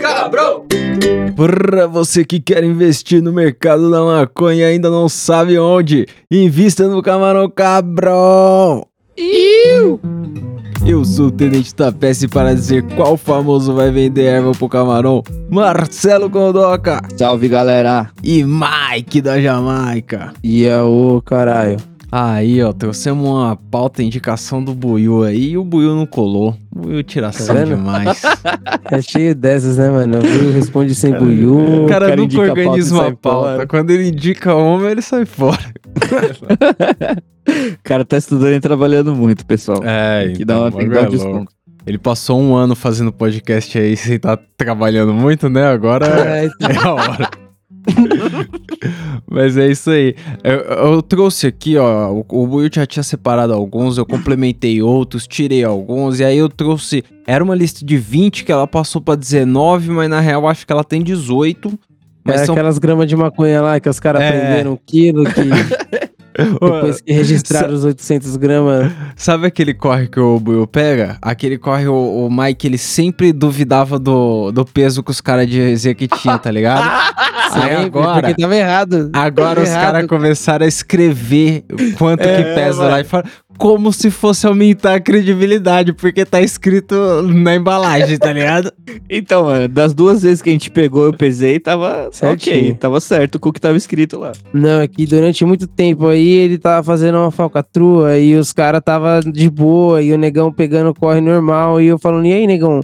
Cabrão! Pra você que quer investir no mercado da maconha e ainda não sabe onde, invista no Camarão Cabrão! Eu sou o Tenente Tapece para dizer qual famoso vai vender erva pro camarão, Marcelo Condoca Salve, galera. e Mike da Jamaica. E é o caralho. Aí, ó, trouxemos uma pauta indicação do Buiu aí e o Buiu não colou. O Buiu tiração Tá demais. É cheio dessas, né, mano? O responde sem buiú. O cara, cara nunca pauta organiza e uma pauta. fora. Quando ele indica uma, ele sai fora. O cara tá estudando e trabalhando muito, pessoal. É, Tem que dar uma, tem que dar um desconto. Ele passou um ano fazendo podcast aí sem estar trabalhando muito, né? Agora É, é a hora. Mas é isso aí. Eu, eu trouxe aqui, ó. O, o Buiu já tinha separado alguns, eu complementei outros, tirei alguns, e aí eu trouxe. Era uma lista de 20 que ela passou pra 19, mas na real acho que ela tem 18. Mas é são. aquelas gramas de maconha lá que os caras É. prenderam um quilo, que depois que registraram os 800 gramas. Sabe aquele corre que o Buiu pega? Aquele corre, o, o Mike, ele sempre duvidava do, do peso que os caras diziam que tinha, tá ligado? Aí agora, Porque tava errado. agora Tava os caras começaram a escrever quanto É, que pesa mano. lá e fala como se fosse aumentar a credibilidade, porque tá escrito na embalagem, tá ligado? Então, mano, das duas vezes que a gente pegou, eu pesei, tava Certinho. ok. Tava certo com o que tava escrito lá. Não, é que durante muito tempo aí ele tava fazendo uma falcatrua e os caras tava de boa e o negão pegando corre normal e eu falando, e aí, negão?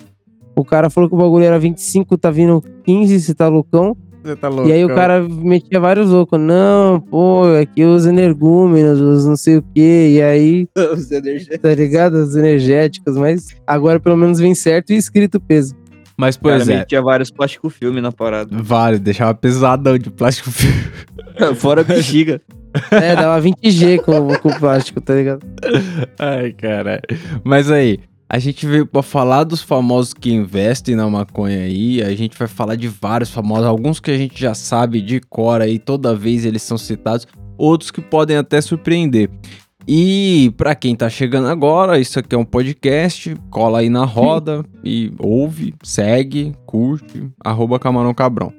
O cara falou que o bagulho era 25, tá vindo 15, você tá loucão? Você tá louco. E aí o cara metia vários loucos. Não, pô, aqui os energúmenos, os não sei o quê. E aí, tá ligado? Os energéticos. Mas agora pelo menos vem certo e escrito o peso. Mas, O cara pois é, metia vários plástico filme na parada. vale, deixava pesadão de plástico filme. Fora a bexiga. É, dava 20G com, com o plástico, tá ligado? Ai, cara. Mas aí, a gente veio pra falar dos famosos que investem na maconha aí. A gente vai falar de vários famosos, alguns que a gente já sabe de cor aí, toda vez eles são citados, outros que podem até surpreender. E pra quem tá chegando agora, isso aqui é um podcast, cola aí na roda e ouve, segue, curte, arroba Camarão Cabrão.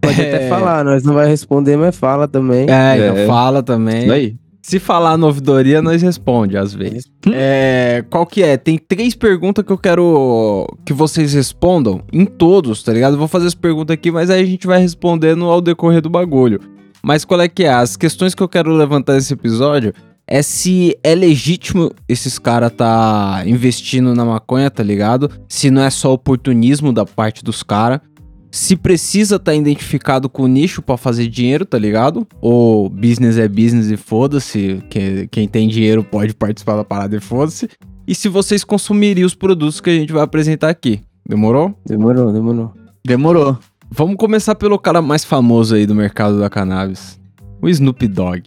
Pode até falar, nós não vai responder, mas fala também. É, então É. fala também. Isso aí. Se falar na ouvidoria, nós responde às vezes. É, qual que é? Tem três perguntas que eu quero que vocês respondam em todos, tá ligado? Eu vou fazer as perguntas aqui, mas aí a gente vai respondendo ao decorrer do bagulho. Mas qual é que é? As questões que eu quero levantar nesse episódio é se é legítimo esses caras tá investindo na maconha, tá ligado? Se não é só oportunismo da parte dos caras. Se precisa estar identificado com o nicho pra fazer dinheiro, tá ligado? Ou business é business e foda-se. que- Quem tem dinheiro pode participar da parada e foda-se. E se vocês consumiriam os produtos que a gente vai apresentar aqui. Demorou? Demorou, demorou. Demorou. Vamos começar pelo cara mais famoso aí do mercado da cannabis. O Snoop Dogg.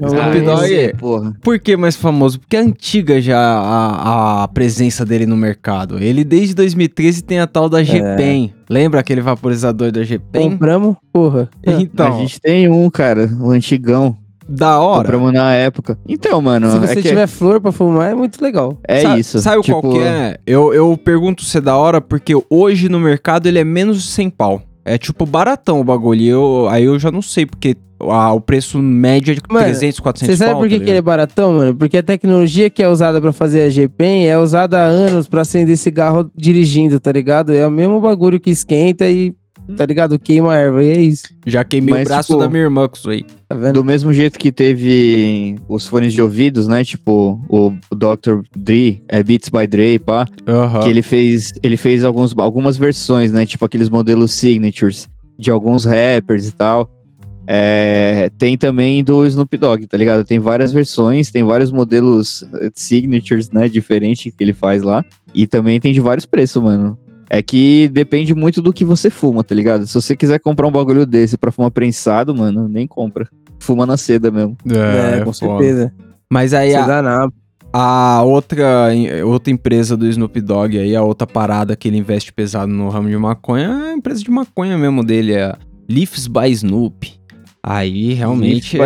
Snoop Ah, Dogg. esse, porra. Por que mais famoso? Porque é antiga já a, a presença dele no mercado. Ele desde 2013 tem a tal da G-Pen. Lembra aquele vaporizador da G-Pen? Compramos, porra. Então, a gente tem um, cara, o antigão. da hora. Compramos na época. Então, mano, Se é você que tiver flor pra fumar, é muito legal. é Sa- isso. Sabe tipo, qual que é? Eu, eu pergunto se é da hora porque hoje no mercado ele é menos de 100 pau. É tipo baratão o bagulho. E eu, aí eu já não sei porque ah, o preço médio é de Mano, 300, 400 Você sabe pau. por que, tá que ele é baratão, mano? Porque a tecnologia que é usada pra fazer a G-Pen é usada há anos pra acender cigarro dirigindo, tá ligado? É o mesmo bagulho que esquenta e, tá ligado? Queima a erva. E é isso, Já queimei Mas, o braço tipo, da minha irmã com isso aí. tá vendo? Do mesmo jeito que teve os fones de ouvidos, né? Tipo, o Dr. Dre, é Beats by Dre, pá. Que ele fez, ele fez alguns, algumas versões, né? Tipo aqueles modelos signatures de alguns rappers e tal. É, tem também do Snoop Dogg, tá ligado? Tem várias versões, tem vários modelos eh, signatures, né? Diferentes que ele faz lá. E também tem de vários preços, mano. É que depende muito do que você fuma, tá ligado? Se você quiser comprar um bagulho desse pra fumar prensado, mano, nem compra. Fuma na seda mesmo. É, É, com foda. certeza. Mas aí a, na... a outra, outra empresa do Snoop Dogg aí, a outra parada que ele investe pesado no ramo de maconha, é a empresa de maconha mesmo dele, é a Leafs by Snoop. Aí realmente é.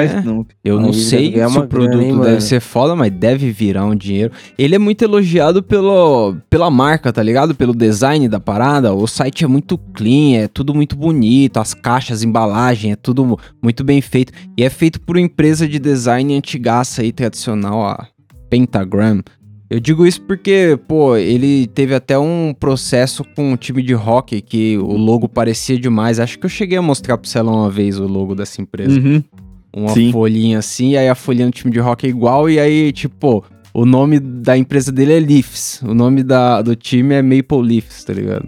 Eu Aí não deve sei se o produto grana, hein, deve ser foda, mas deve virar um dinheiro. Ele é muito elogiado pelo, pela marca, tá ligado? Pelo design da parada. O site é muito clean, é tudo muito bonito, as caixas, embalagem, é tudo mu- muito bem feito. E é feito por uma empresa de design antigaça aí, tradicional, a Pentagram. Eu digo isso porque, pô, ele teve até um processo com um time de hockey que o logo parecia demais. Acho que eu cheguei a mostrar pro Celão uma vez o logo dessa empresa Uhum. uma Sim. folhinha assim, e aí a folhinha do time de rock é igual, e aí, tipo, o nome da empresa dele é Leafs. O nome da, do time é Maple Leafs, tá ligado?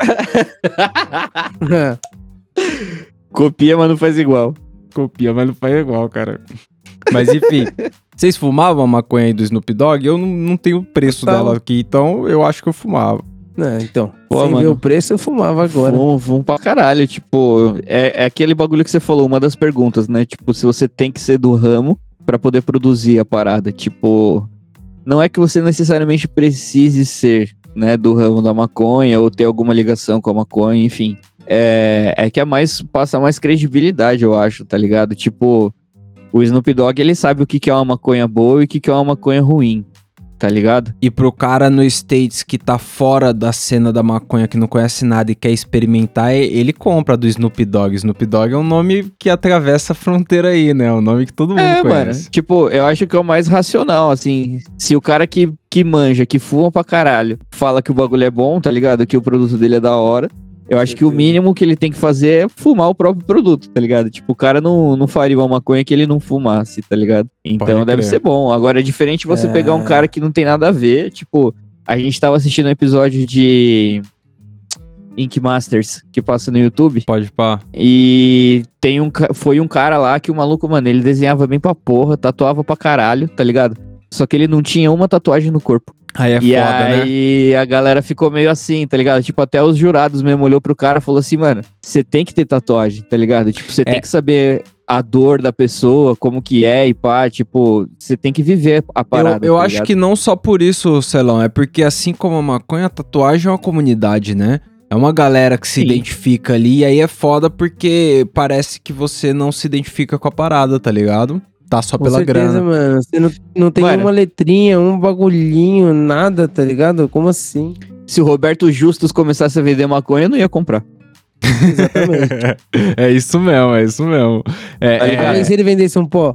Copia, mas não faz igual. Copia, mas não faz igual, cara. Mas enfim, vocês fumavam a maconha aí do Snoop Dogg? Eu não, não tenho o preço Então. dela aqui, então eu acho que eu fumava. Não, então, Pô, sem ver mano. o preço, eu fumava agora. Vão, vão pra caralho, tipo, é, é aquele bagulho que você falou, uma das perguntas, né? Tipo, se você tem que ser do ramo pra poder produzir a parada. Tipo, não é que você necessariamente precise ser, né, do ramo da maconha ou ter alguma ligação com a maconha, enfim. É, é que é mais, passa mais credibilidade, eu acho, tá ligado? Tipo, o Snoop Dogg, ele sabe o que, que é uma maconha boa e o que, que é uma maconha ruim, tá ligado? E pro cara no States que tá fora da cena da maconha, que não conhece nada e quer experimentar, e- ele compra do Snoop Dogg. Snoop Dogg é um nome que atravessa a fronteira aí, né? É um nome que todo mundo É, mano. conhece. Tipo, eu acho que é o mais racional, assim. Se o cara que, que manja, que fuma pra caralho, fala que o bagulho é bom, tá ligado? Que o produto dele é da hora. Eu acho que o mínimo que ele tem que fazer é fumar o próprio produto, tá ligado? Tipo, o cara não, não faria uma maconha que ele não fumasse, tá ligado? Então deve ser bom. Agora é diferente você É. pegar um cara que não tem nada a ver. Tipo, a gente tava assistindo um episódio de Ink Masters que passa no YouTube. Pode pá. E tem um, foi um cara lá que o maluco, mano, ele desenhava bem pra porra, tatuava pra caralho, tá ligado? Só que ele não tinha uma tatuagem no corpo. Aí é e foda, né? aí a galera ficou meio assim, tá ligado? Tipo, até os jurados mesmo olhou pro cara e falou assim, mano, você tem que ter tatuagem, tá ligado? Tipo, você É. tem que saber a dor da pessoa, como que é e pá, tipo, você tem que viver a parada. eu eu tá acho que não só por isso, Celão, é porque assim como a maconha, a tatuagem é uma comunidade, né? É uma galera que se Sim. identifica ali, e aí é foda porque parece que você não se identifica com a parada, tá ligado? Tá só Com pela certeza, grana. mano. Você não, não tem Mano. uma letrinha, um bagulhinho, nada, tá ligado? Como assim? Se o Roberto Justus começasse a vender maconha, eu não ia comprar. Exatamente. é isso mesmo, é isso mesmo. É, Tá é-? Aí se ele vendesse um pó?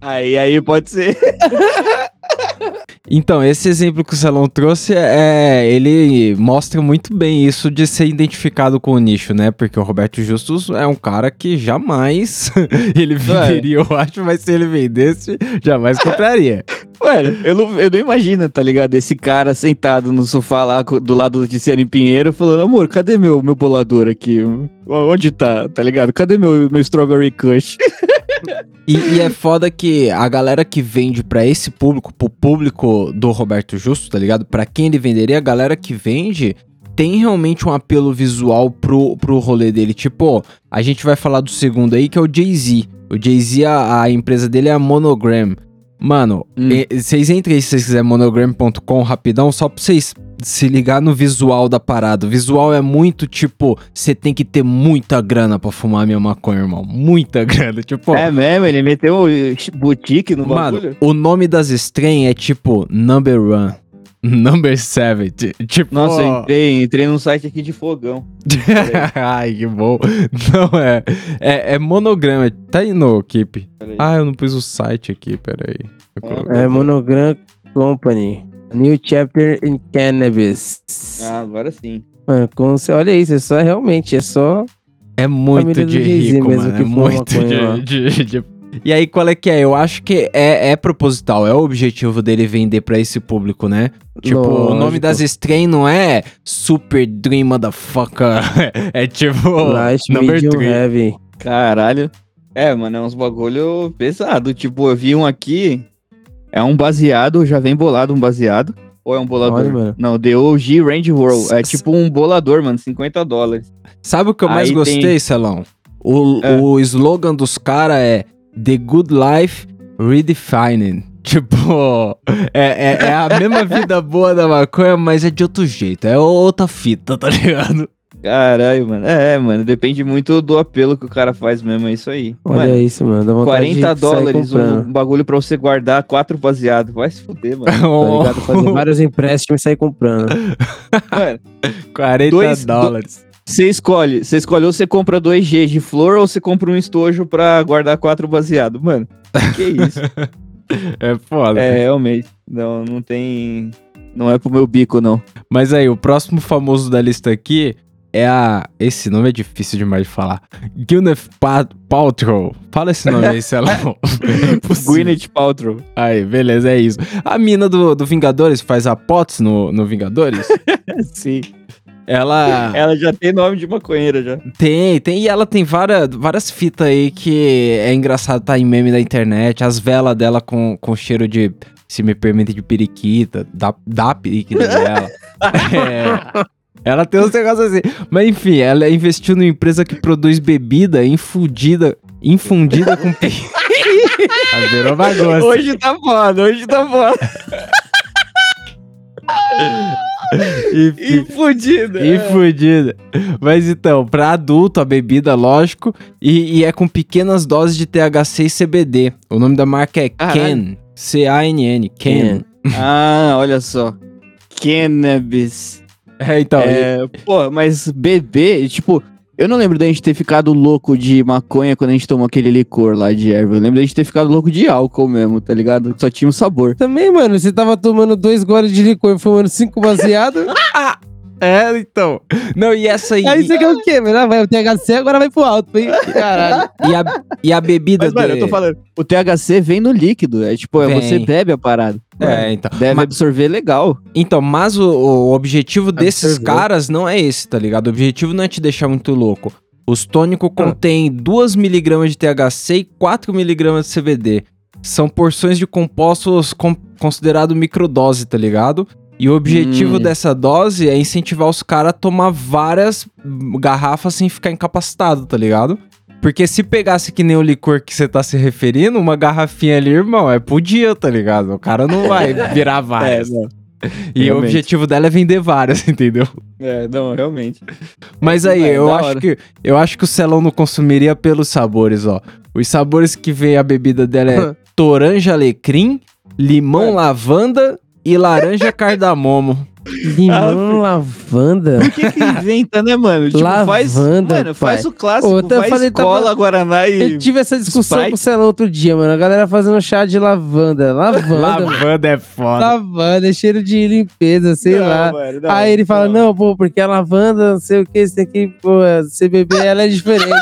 aí, aí pode ser. Então, esse exemplo que o Celão trouxe, é, ele mostra muito bem isso de ser identificado com o nicho, né? Porque o Roberto Justus é um cara que jamais ele venderia, eu acho, mas se ele vendesse, jamais compraria. Mano, eu não, eu não imagino, tá ligado? Esse cara sentado no sofá lá do lado do Tiziano Pinheiro falando, amor, cadê meu, meu bolador aqui? Onde tá, tá ligado? Cadê meu, meu Strawberry Kush? E, e é foda que a galera que vende pra esse público, pro público do Roberto Justo, tá ligado? Pra quem ele venderia, a galera que vende tem realmente um apelo visual pro, pro rolê dele. Tipo, a gente vai falar do segundo aí, que é o Jay-Z. O Jay-Z, a, a empresa dele é a Monogram. Mano, Hum. e- vocês entrem aí se vocês quiserem monogram.com rapidão, só pra vocês se ligar no visual da parada. O visual é muito tipo, você tem que ter muita grana pra fumar minha maconha, irmão. Muita grana. Tipo, É mesmo, ele meteu o boutique no Mano, bagulho. o nome das strain é tipo Number One, Number Seven. ti- Tipo. Nossa, eu entrei, entrei num site aqui de fogão. Ai, que bom. Não é. É, é monograma. Tá aí no Keep. Ah, eu não pus o site aqui, peraí. Coloquei. É Monogram Company. New Chapter in Cannabis. Ah, agora sim. Mano, você olha isso, é só realmente, é só. É muito de rico, mesmo mano. que É muito de, de- de- E aí, qual é que é? Eu acho que é, é proposital, é o objetivo dele vender pra esse público, né? Tipo, o nome Lógico. das strain não é Super Dream Motherfucker. é tipo. Light, Number medium, three. heavy. Caralho. É, mano, é uns bagulho pesado. Tipo, eu vi um aqui. É um baseado, já vem bolado um baseado. Ou é um bolador? Olha. Não, The OG Range World. É tipo um bolador, mano, 50 dólares. Sabe o que eu mais Aí gostei, tem- Celão? O, É. o slogan dos caras é The Good Life Redefining. Tipo, é, é, é a mesma vida boa da maconha, mas é de outro jeito. É outra fita, tá ligado? Caralho, mano. É, mano, depende muito do apelo que o cara faz mesmo, é isso aí. Olha Mano, isso, mano. Dá vontade 40 de sair dólares um bagulho pra você guardar quatro baseado. Vai se fuder, mano. Tá ligado? Fazer vários empréstimos e sair comprando. mano 40 Dois- dólares. Você escolhe. Você escolhe ou você compra 2G de flor ou você compra um estojo pra guardar quatro baseado. Mano, que isso? É foda. é, realmente. Não, não tem. Não é pro meu bico, não. Mas aí, o próximo famoso da lista aqui é a. Esse nome é difícil demais de falar. Gwyneth Pa- Paltrow. Fala esse nome aí, Celão. Impossível. Gwyneth Paltrow. Aí, beleza, é isso. A mina do, do Vingadores faz a Potts no, no Vingadores. Sim. Ela Ela já tem nome de maconheira já. tem, tem, e ela tem várias, várias fitas aí que é engraçado tá em meme da internet. As velas dela com, com cheiro de, se me permite, de periquita, da, da periquita dela. É. Ela tem uns negócios assim. Mas enfim, ela investiu numa empresa que produz bebida infundida, infundida com Virou bagunça. Hoje tá foda, hoje tá foda. Enfim, E fudida. E fudida. Mas então, pra adulto, a bebida, lógico, e, e é com pequenas doses de THC e CBD. O nome da marca é. Ken. C-A-N-N. Ken. Ah, olha só. Cannabis. É, então. É, pô, mas beber, tipo, eu não lembro da gente ter ficado louco de maconha quando a gente tomou aquele licor lá de erva. Eu lembro da gente ter ficado louco de álcool mesmo, tá ligado? Só tinha um sabor. Também, mano, você tava tomando dois goles de licor, fumando cinco baseado. É, então. Não, e essa aí. aí você quer o quê? Ah, Vai o THC, agora vai pro alto, hein? Caralho. E a, e a bebida Mas, mano, eu tô de- falando, o THC vem no líquido. É tipo, é Vem. você bebe a parada. É, então. Deve Ma- absorver legal. Então, mas o, o objetivo desses caras não é esse, tá ligado? O objetivo não é te deixar muito louco. Os tônicos contêm 2mg de THC e 4mg de CBD. São porções de compostos com, considerado microdose, tá ligado? E o objetivo Hum. dessa dose é incentivar os caras a tomar várias garrafas sem ficar incapacitado, tá ligado? Porque se pegasse que nem o licor que você tá se referindo, uma garrafinha ali, irmão, é pro dia, tá ligado? O cara não vai virar várias. não. E o Realmente. objetivo dela é vender várias, entendeu? É, não, realmente. Mas É, aí, é eu acho hora. que eu acho que o Celão não consumiria pelos sabores, ó. Os sabores que vem a bebida dela é toranja alecrim, limão lavanda e laranja cardamomo. Limão, lavanda. Por que que inventa, né, mano? Tipo, faz, Lavanda, mano, faz o clássico, eu faz falei, tava- cola, Guaraná e... Eu tive essa discussão Sprite. com o Celão outro dia, mano. A galera fazendo chá de lavanda. Lavanda, mano. Lavanda é foda. Lavanda, é cheiro de limpeza, sei Não, lá. mano, não, Aí ele fala, não, pô, porque a lavanda, não sei o que, isso aqui, pô, CBB, ela é diferente.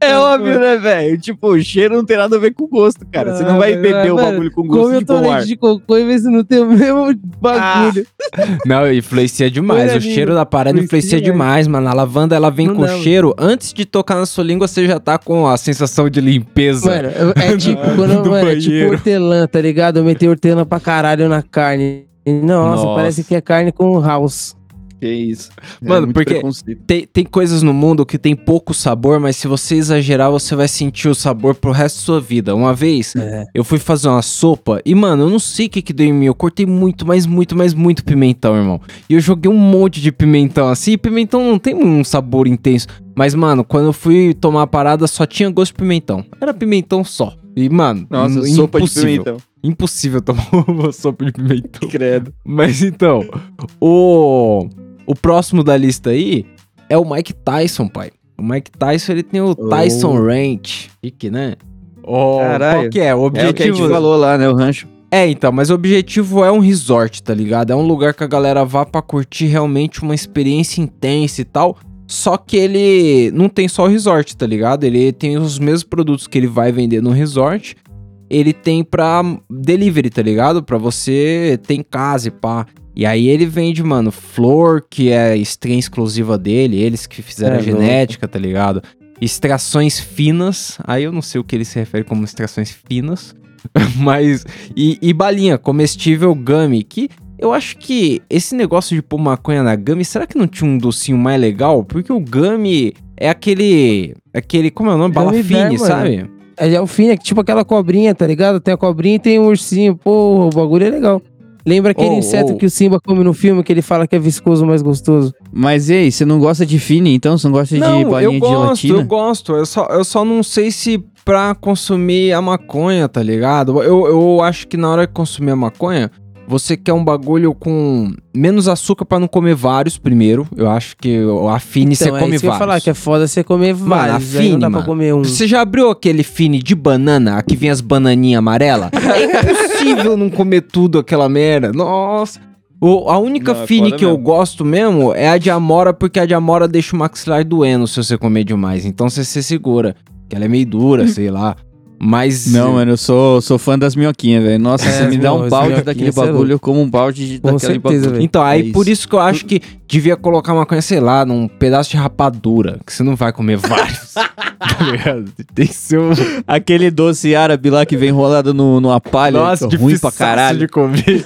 É óbvio, né, velho? Tipo, o cheiro não tem nada a ver com o gosto, cara. Você não vai Ah, beber o mano, bagulho com Come gosto eu de tô pomar. leite de cocô e vê se não tem o mesmo bagulho. Não, influencia demais. O cheiro da parada influencia influencia demais, mano. A lavanda, ela vem Não com mano. cheiro. Antes de tocar na sua língua, você já tá com a sensação de limpeza. Mano, é tipo, quando, do mano, é tipo hortelã, tá ligado? Eu meti hortelã pra caralho na carne. E, Nossa, Nossa. parece que é carne com house. Que isso. Mano, muito porque-. Tem, tem coisas no mundo que tem pouco sabor, mas se você exagerar, você vai sentir o sabor pro resto da sua vida. Uma vez, É. eu fui fazer uma sopa e, mano, eu não sei o que que deu em mim. Eu cortei muito, mas muito, mas muito pimentão, irmão. E eu joguei um monte de pimentão assim. E pimentão não tem um sabor intenso. Mas, mano, quando eu fui tomar a parada, só tinha gosto de pimentão. Era pimentão só. E, mano, Nossa, im- sopa de impossível. pimentão. Impossível tomar uma sopa de pimentão. Credo. Mas então, o, o próximo da lista aí é o Mike Tyson, pai. O Mike Tyson, ele tem o Tyson Ranch. Chique, né? Oh, Caralho. qual que é? O É o que a objetivo... gente falou lá, né? O rancho. É, então, mas o objetivo é um resort, tá ligado? É um lugar que a galera vá pra curtir realmente uma experiência intensa e tal. Só que ele não tem só o resort, tá ligado? Ele tem os mesmos produtos que ele vai vender no resort. Ele tem pra delivery, tá ligado? Pra você ter em casa e pá. E aí ele vende, mano, flor, que é estreia exclusiva dele, eles que fizeram É a genética, tá ligado? Extrações finas. Aí eu não sei o que ele se refere como extrações finas. Mas. E, e balinha, comestível gummy. Que eu acho que esse negócio de pôr maconha na gummy, será que não tinha um docinho mais legal? Porque o gummy é aquele. Aquele. Como é o nome? Bala fine, mano. sabe? É, é o fim, é tipo aquela cobrinha, tá ligado? Tem a cobrinha e tem um ursinho. Pô, o bagulho é legal. Lembra aquele Oh, inseto oh. que o Simba come no filme, que ele fala que é viscoso, mais gostoso? Mas e aí, você não gosta de fine, então? Você não gosta de Não, balinha eu de gosto, gelatina? eu gosto. Eu só, eu só não sei se pra consumir a maconha, tá ligado? Eu, eu acho que na hora de consumir a maconha, você quer um bagulho com menos açúcar pra não comer vários primeiro. Eu acho que a Fini você Então, é come isso que eu ia vários. falar, que é foda você comer Mano, vários. a Fini, não dá mano. pra comer um. Você já abriu aquele Fini de banana, a que vem as bananinhas amarelas? É impossível não comer tudo aquela merda. Nossa. O- a única Não, é Fini que eu mesmo. gosto mesmo é a de Amora, porque a de Amora deixa o maxilar doendo se você comer demais. Então você se segura. Que ela é meio dura, sei lá. Mas. Não, mano, eu sou, sou fã das minhoquinhas, velho. Nossa, É, você me dá um balde daquele é bagulho, eu como um balde de, Com daquele certeza, bagulho. velho. Então, aí É por isso. que eu acho que devia colocar maconha, sei lá, num pedaço de rapadura, que você não vai comer vários. tá ligado? Tem que ser um. Aquele doce árabe lá que vem enrolado no, numa palha, Nossa, que é ruim pra caralho. de comer.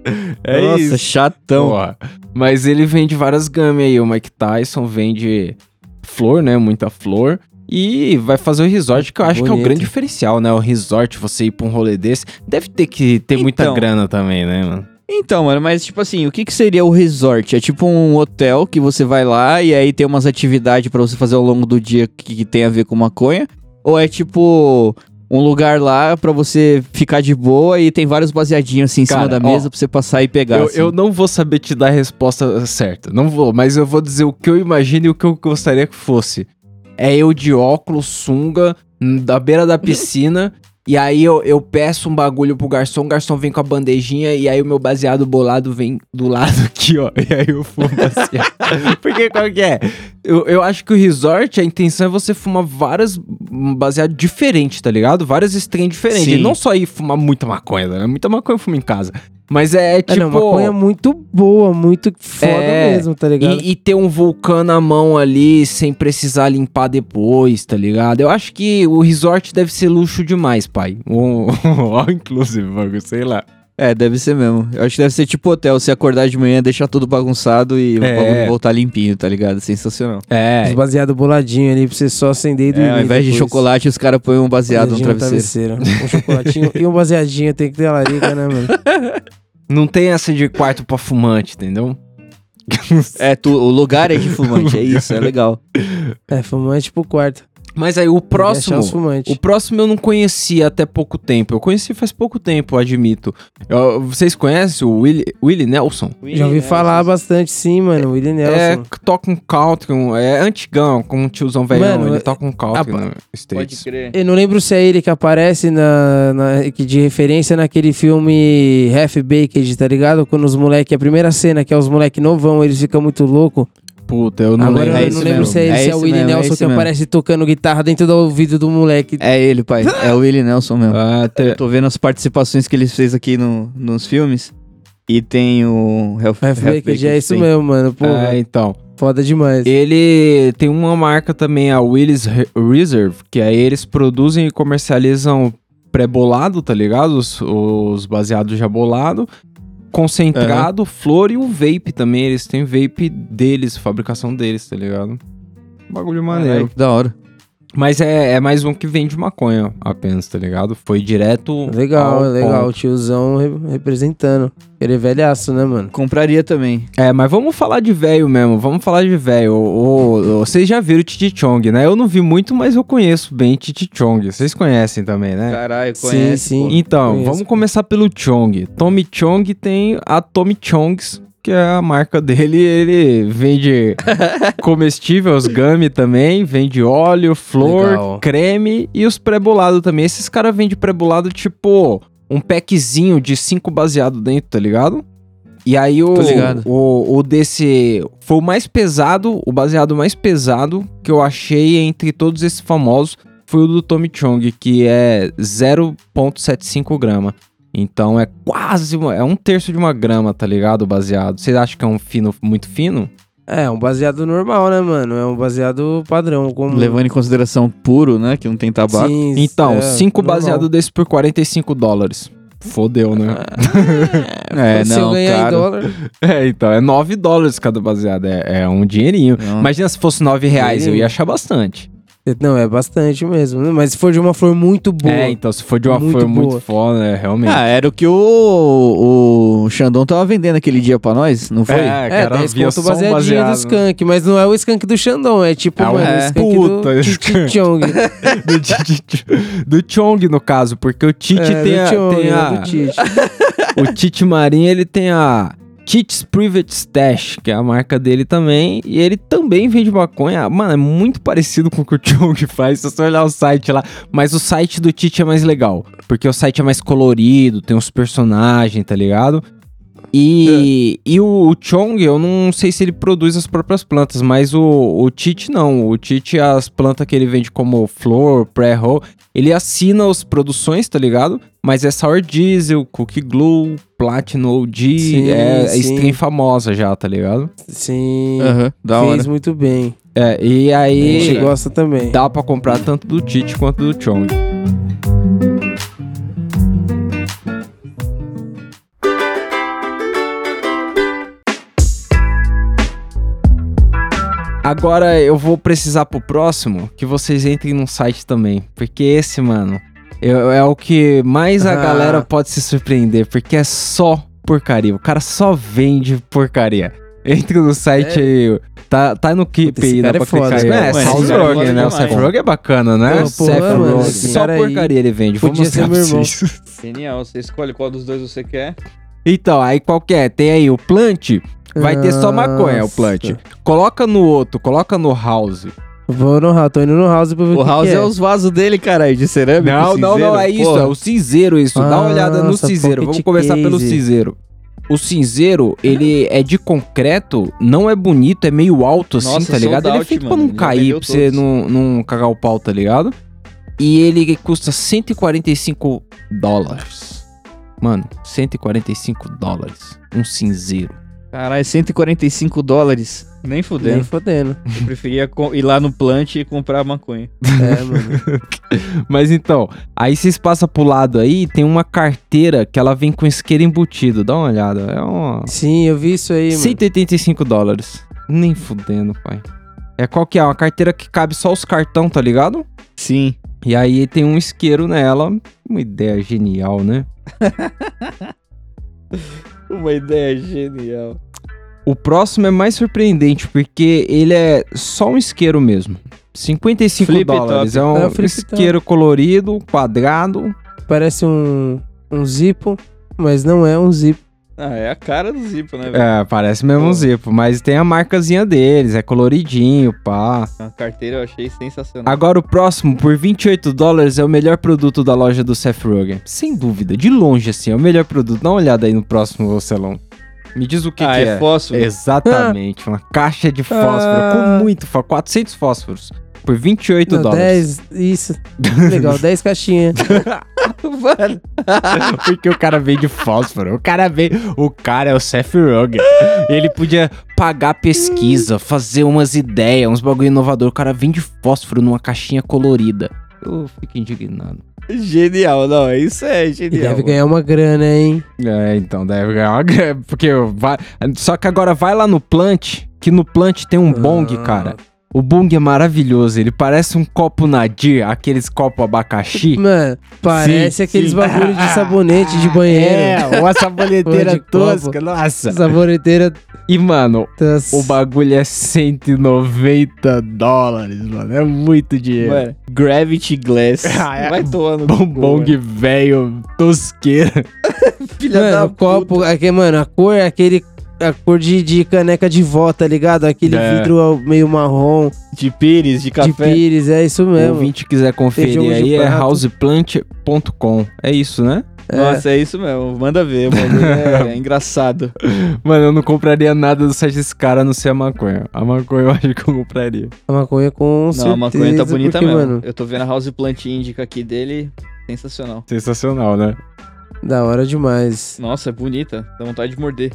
é Nossa, isso. chatão. Porra. Mas ele vende várias gamas aí. O Mike Tyson vende flor, né? Muita flor. E vai fazer o resort, que eu acho que é o Bonito. grande diferencial, né? O resort, você ir pra um rolê desse. Deve ter que ter muita Então. grana também, né, mano? Então, mano, mas tipo assim, o que que seria o resort? É tipo um hotel que você vai lá e aí tem umas atividades pra você fazer ao longo do dia que, que tem a ver com maconha? Ou é tipo um lugar lá pra você ficar de boa e tem vários baseadinhos assim em Cara, cima da ó, mesa pra você passar e pegar? Eu, assim? eu não vou saber te dar a resposta certa. Não vou, mas eu vou dizer o que eu imagino e o que eu gostaria que fosse. É eu de óculos, sunga, n- da beira da piscina. e aí eu, eu peço um bagulho pro garçom, o garçom vem com a bandejinha e aí o meu baseado bolado vem do lado aqui, ó. E aí eu fumo baseado. Porque qual que é? Eu, eu acho que o resort, a intenção é você fumar várias hum, baseado diferentes, tá ligado? Várias strains diferentes. Sim. E não só ir fumar muita maconha, né? Muita maconha eu fumo em casa. Mas é, É, tipo. não, maconha muito boa, muito foda É, mesmo, tá ligado? E, e ter um vulcão na mão ali sem precisar limpar depois, tá ligado? Eu acho que o resort deve ser luxo demais, pai. All inclusive, sei lá. É, deve ser mesmo. Eu acho que deve ser tipo hotel, você acordar de manhã, deixar tudo bagunçado e o É. bagulho voltar limpinho, tá ligado? Sensacional. Os É. baseado boladinho ali pra você só acender e dormir. É, ao invés de depois. chocolate, os caras põem um baseado no Baseadinho travesseiro. Um chocolatinho e um baseadinho tem que ter a larica, né, mano? Não tem essa de quarto pra fumante, entendeu? É, tu, o lugar é de fumante, é isso, é legal. É, fumante pro quarto. Mas aí o próximo. O próximo eu não conhecia até pouco tempo. Eu conheci faz pouco tempo, admito. Eu- vocês conhecem o Willie, Willie Nelson? Já ouvi falar bastante, sim, mano. Willie É, Nelson. que toca um country, é antigão, com um tiozão velhão. Mano, ele é- toca um country a- no Pode States. crer. Eu não lembro se é ele que aparece na, na- que de referência naquele filme Half Baked, tá ligado? Quando os moleque, a primeira cena, que é os moleque novão, eles ficam muito loucos. Puta, eu não Agora lembro. é eu não lembro mesmo, se é ele, é se é o Willie mesmo, é Nelson que mesmo. aparece tocando guitarra dentro do ouvido do moleque. É ele, pai. É o Willie Nelson mesmo. Ah, te- Eu tô vendo as participações que ele fez aqui no, nos filmes. E tem o Half, Half Baked, é isso tem. mesmo, mano. Pô, é, então. foda demais. Ele tem uma marca também, a Willis Re- Reserve, que aí eles produzem e comercializam pré-bolado, tá ligado? Os, os baseados já bolado. Concentrado, flor e o vape também. Eles têm vape deles, fabricação deles, tá ligado? Bagulho maneiro. Que da hora. Mas é, é mais um que vende maconha apenas, tá ligado? Foi direto. Legal, ao é legal. O tiozão re- representando. Ele é velhaço, né, mano? Compraria também. É, mas vamos falar de velho mesmo, vamos falar de velho. Vocês já viram o Titi Chong, né? Eu não vi muito, mas eu conheço bem Titi Chong. Vocês conhecem também, né? Caralho, Sim, conhece. sim. pô. Então, conheço. vamos começar pelo Chong. Tommy Chong tem a Tommy Chongs, que é a marca dele. Ele vende comestíveis, gummy também, vende óleo, flor, Legal. creme e os pré-bolados também. Esses caras vendem pré-bolado tipo um packzinho de cinco baseado dentro, tá ligado? E aí o, o, o desse foi o mais pesado, o baseado mais pesado que eu achei entre todos esses famosos foi o do Tommy Chong, que é 0.75 grama. Então é quase, uma- é um terço de uma grama, tá ligado? O baseado. Vocês acham que é um fino muito fino? É, um baseado normal, né, mano? É um baseado padrão. Como... Levando em consideração puro, né? Que não tem tabaco. Sim, Então, é, cinco normal. baseados desses por 45 dólares. Fodeu, né? É, Se eu não, ganhar em caro. dólar. É, então, é 9 dólares cada baseado. É, é um dinheirinho. Não. Imagina se fosse 9 reais, eu ia achar bastante. Não, é bastante mesmo. Mas se for de uma flor muito boa. É, então, se for de uma Muito flor muito boa. foda, é, realmente. Ah, era o que o, o Xandão tava vendendo aquele dia pra nós, não foi? É, É, cara, 10 via conto só baseadinho baseado. do Skunk, mas não é o Skunk do Xandão, é tipo, É o mano, o Skunk puta do Skunk. Chong. do, do Chong, no caso, porque o Tite É, tem, a, Chong, tem é a- do Tite. o Tite Marinho, ele tem a Tite's Private Stash, que é a marca dele também, e ele também vende maconha. Mano, é muito parecido com o que o Chong faz, se você olhar o site lá, mas o site do Tite é mais legal, porque o site é mais colorido, tem uns personagens, tá ligado? E, e o, o Chong, eu não sei se ele produz as próprias plantas, mas o, o Tite não. O Tite, as plantas que ele vende como flor, pré-roll, ele assina as produções, tá ligado? Mas é Sour Diesel, Cookie Glue, Platinum OG, Sim, é, é sim. stream famosa já, tá ligado? Sim, Aham, da hora. fez muito bem. É, e A aí gente gosta também. dá pra comprar tanto do Tite quanto do Chong. Agora eu vou precisar pro próximo que vocês entrem no site também. Porque esse, mano, é, é o que mais a Ah. galera pode se surpreender. Porque é só porcaria. O cara só vende porcaria. Entra no site aí. Tá, tá no keep Puta, aí, dá cara pra é foda, clicar aí. É, Seth é Rogen, né? O. Seth Rogen é bacana, né? Pô, Seth Rogen. Só porcaria ele vende. Vou podia mostrar ser pra meu irmão. vocês. Genial, você escolhe qual dos dois você quer. Então, aí qual que é? Tem aí o plant, vai ter só maconha, o plant. Coloca no outro, coloca no house. Vou no house, tô indo no house pra ver o, O que House que é. os vasos dele, caralho, de cerâmica. Não, não, não, é isso, Porra. é o cinzeiro isso. Dá uma olhada no Nossa, cinzeiro. pocket Vamos começar pelo case. cinzeiro. O cinzeiro, ele é de concreto, não é bonito, é meio alto assim, Nossa, tá ligado? sold Ele é out, feito pra mano, não já cair, vendeu pra você todos. não, não cagar o pau, tá ligado? E ele custa 145 dólares. Mano, 145 dólares. Um cinzeiro. Caralho, 145 dólares. Nem Nem fudendo. fodendo. Eu preferia ir lá no plant e comprar maconha. É, mano. Mas então, aí vocês passam pro lado aí, tem uma carteira que ela vem com isqueiro embutido. Dá uma olhada. É uma. Sim, eu vi isso aí, mano. 185 dólares. Nem fudendo, pai. É qual que é? Uma carteira que cabe só os cartão, tá ligado? Sim. E aí tem um isqueiro nela. Uma ideia genial, né? Uma ideia genial. O próximo é mais surpreendente, porque ele é só um isqueiro mesmo. 55 Flip dólares. top. É um É isqueiro colorido, quadrado. Parece um, um zipo, mas não é um zipo. Ah, é a cara do Zipo, né, velho? É, parece mesmo um. Zipo, mas tem a marcazinha deles, é coloridinho, pá. A carteira eu achei sensacional. Agora o próximo, por 28 dólares, é o melhor produto da loja do Seth Rogen. Sem dúvida, de longe assim, é o melhor produto. Dá uma olhada aí no próximo Rocelão. Me diz o que, ah, que é, é. fósforo. Exatamente, uma caixa de fósforo, Ah. com muito fósforo, 400 fósforos, por 28 Não, dólares. 10, isso. Legal, 10 caixinhas. Mano. Porque o cara vende fósforo. O cara vem. O cara é o Seth Rogen. Ele podia pagar pesquisa, fazer umas ideias, uns bagulho inovador. O cara vende fósforo numa caixinha colorida. Eu fico indignado. Genial, não, isso é E genial. deve mano. ganhar uma grana, hein? É, então deve ganhar uma grana. Porque vai. Só que agora vai lá no plant, que no plant tem um bong, Ah. cara. O bong é maravilhoso. Ele parece um copo Nadir, aqueles copo abacaxi. Mano, parece Sim, aqueles sim. bagulho de sabonete de banheiro. É, uma saboneteira de copo. tosca. Nossa. Saboneteira E, mano, das... O bagulho é 190 dólares, mano. É muito dinheiro. Mano, Gravity Glass. Ah, é. Vai toando. Bombong velho, tosqueira. Filha Mano, da o copo, puta. aqui, mano, a cor é aquele. A cor de, de caneca de vó, tá ligado? Aquele É. vidro meio marrom, De pires, de de café. pires, é isso Se o mesmo. ouvinte quiser conferir de aí, é houseplant.com. É isso, né? É. Nossa, é isso mesmo. Manda ver, mano. É, é engraçado. Mano, eu não compraria nada do site desse cara a não ser a maconha. A maconha eu acho que eu compraria. A maconha com certeza. Não, a maconha tá bonita porque, mesmo. mano, Eu tô vendo a House Plant Indica aqui dele. Sensacional. Sensacional, né? da hora demais. Nossa, é bonita. Dá vontade de morder.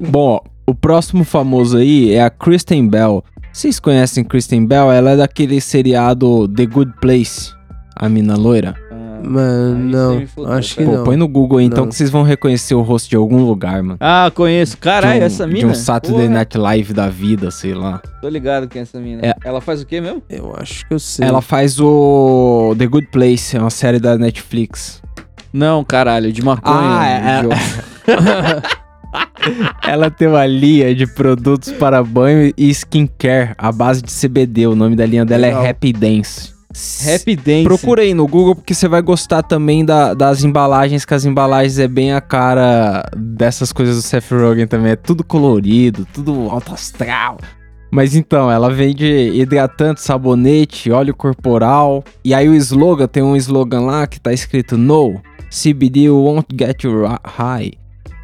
Bom, ó, o próximo famoso aí é a Kristen Bell. Vocês conhecem Kristen Bell? Ela é daquele seriado The Good Place. A mina loira. Ah, Mano, não. fudeu, Acho que. Pô, não. põe no Google aí, então Não. que vocês vão reconhecer o rosto de algum lugar, mano. Ah, conheço. Caralho, de um, essa De mina. um Saturday Porra, Night Live da vida, sei lá. Tô ligado quem é essa mina. É. Ela faz o quê mesmo? Eu acho que eu sei. Ela faz o The Good Place, é uma série da Netflix. Não, caralho, de maconha. Ah, é-. Ela tem uma linha de produtos para banho e skincare à base de CBD. O nome da linha dela Legal. é Happy Dance. Happy Dance. Procura aí no Google porque você vai gostar também da- das embalagens, que as embalagens é bem a cara dessas coisas do Seth Rogen também. É tudo colorido, tudo alto astral. Mas então, ela vende hidratante, sabonete, óleo corporal. E aí o slogan, tem um slogan lá que tá escrito No, CBD won't get you high.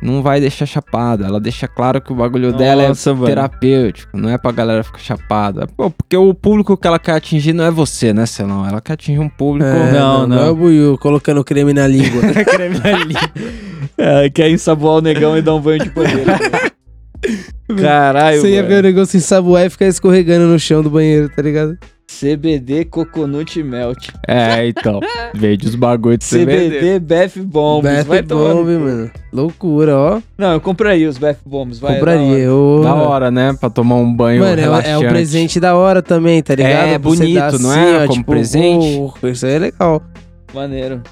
Não vai deixar chapado. Ela deixa claro que o bagulho dela é Nossa, terapêutico, não é pra galera ficar chapada. Pô, porque o público que ela quer atingir não é você, né, Celão? Ela quer atingir um público. É, Não, não. é o Buiu colocando creme na língua. É, quer ensaboar o negão e dar um banho de banheiro. Caralho, Você ia mano. ver o negócio ensaboar e ficar escorregando no chão do banheiro, tá ligado? CBD Coconut Melt. É, então. Vende os bagulho de CBD. CBD Bath Bombs. Bath vai Bomb, mano. Loucura, ó. Não, eu compraria os Bath Bombs. Vai, Compraria. da ô. Da hora, né? Pra tomar um banho Mano, é, o- relaxante. é um presente da hora também, tá ligado? É, bonito, não assim, é? ó, Como tipo, presente. pô, isso aí é legal. hora. Maneiro.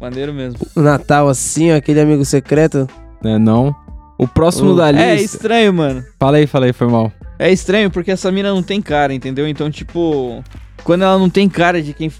Maneiro mesmo. O Natal assim, ó, aquele amigo secreto. Né, não? O próximo Oh. da É lista... estranho, mano. Fala aí, fala aí, foi mal. É estranho porque essa mina não tem cara, entendeu? Então, tipo, quando ela não tem cara de quem.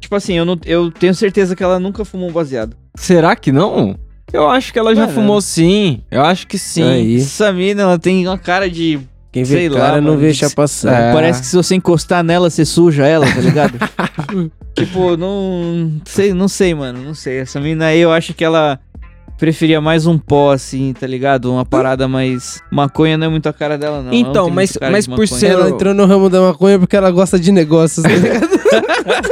Tipo assim, eu, não, eu tenho certeza que ela nunca fumou um baseado. Será que não? Eu acho que ela já Mano. fumou sim. Eu acho que sim. Aí. Essa mina, ela tem uma cara de. Quem vê Sei lá, cara não mano, vê de- chapação. É. Parece que se você encostar nela, você suja ela, tá ligado? tipo, não. Sei, não sei, mano. Não sei. Essa mina aí, eu acho que ela preferia mais um pó, assim, tá ligado? Uma parada mais. Maconha não é muito a cara dela, não. Não Então, tem mas- mas de por ser- Ela entrou no ramo da maconha porque ela gosta de negócios, tá ligado?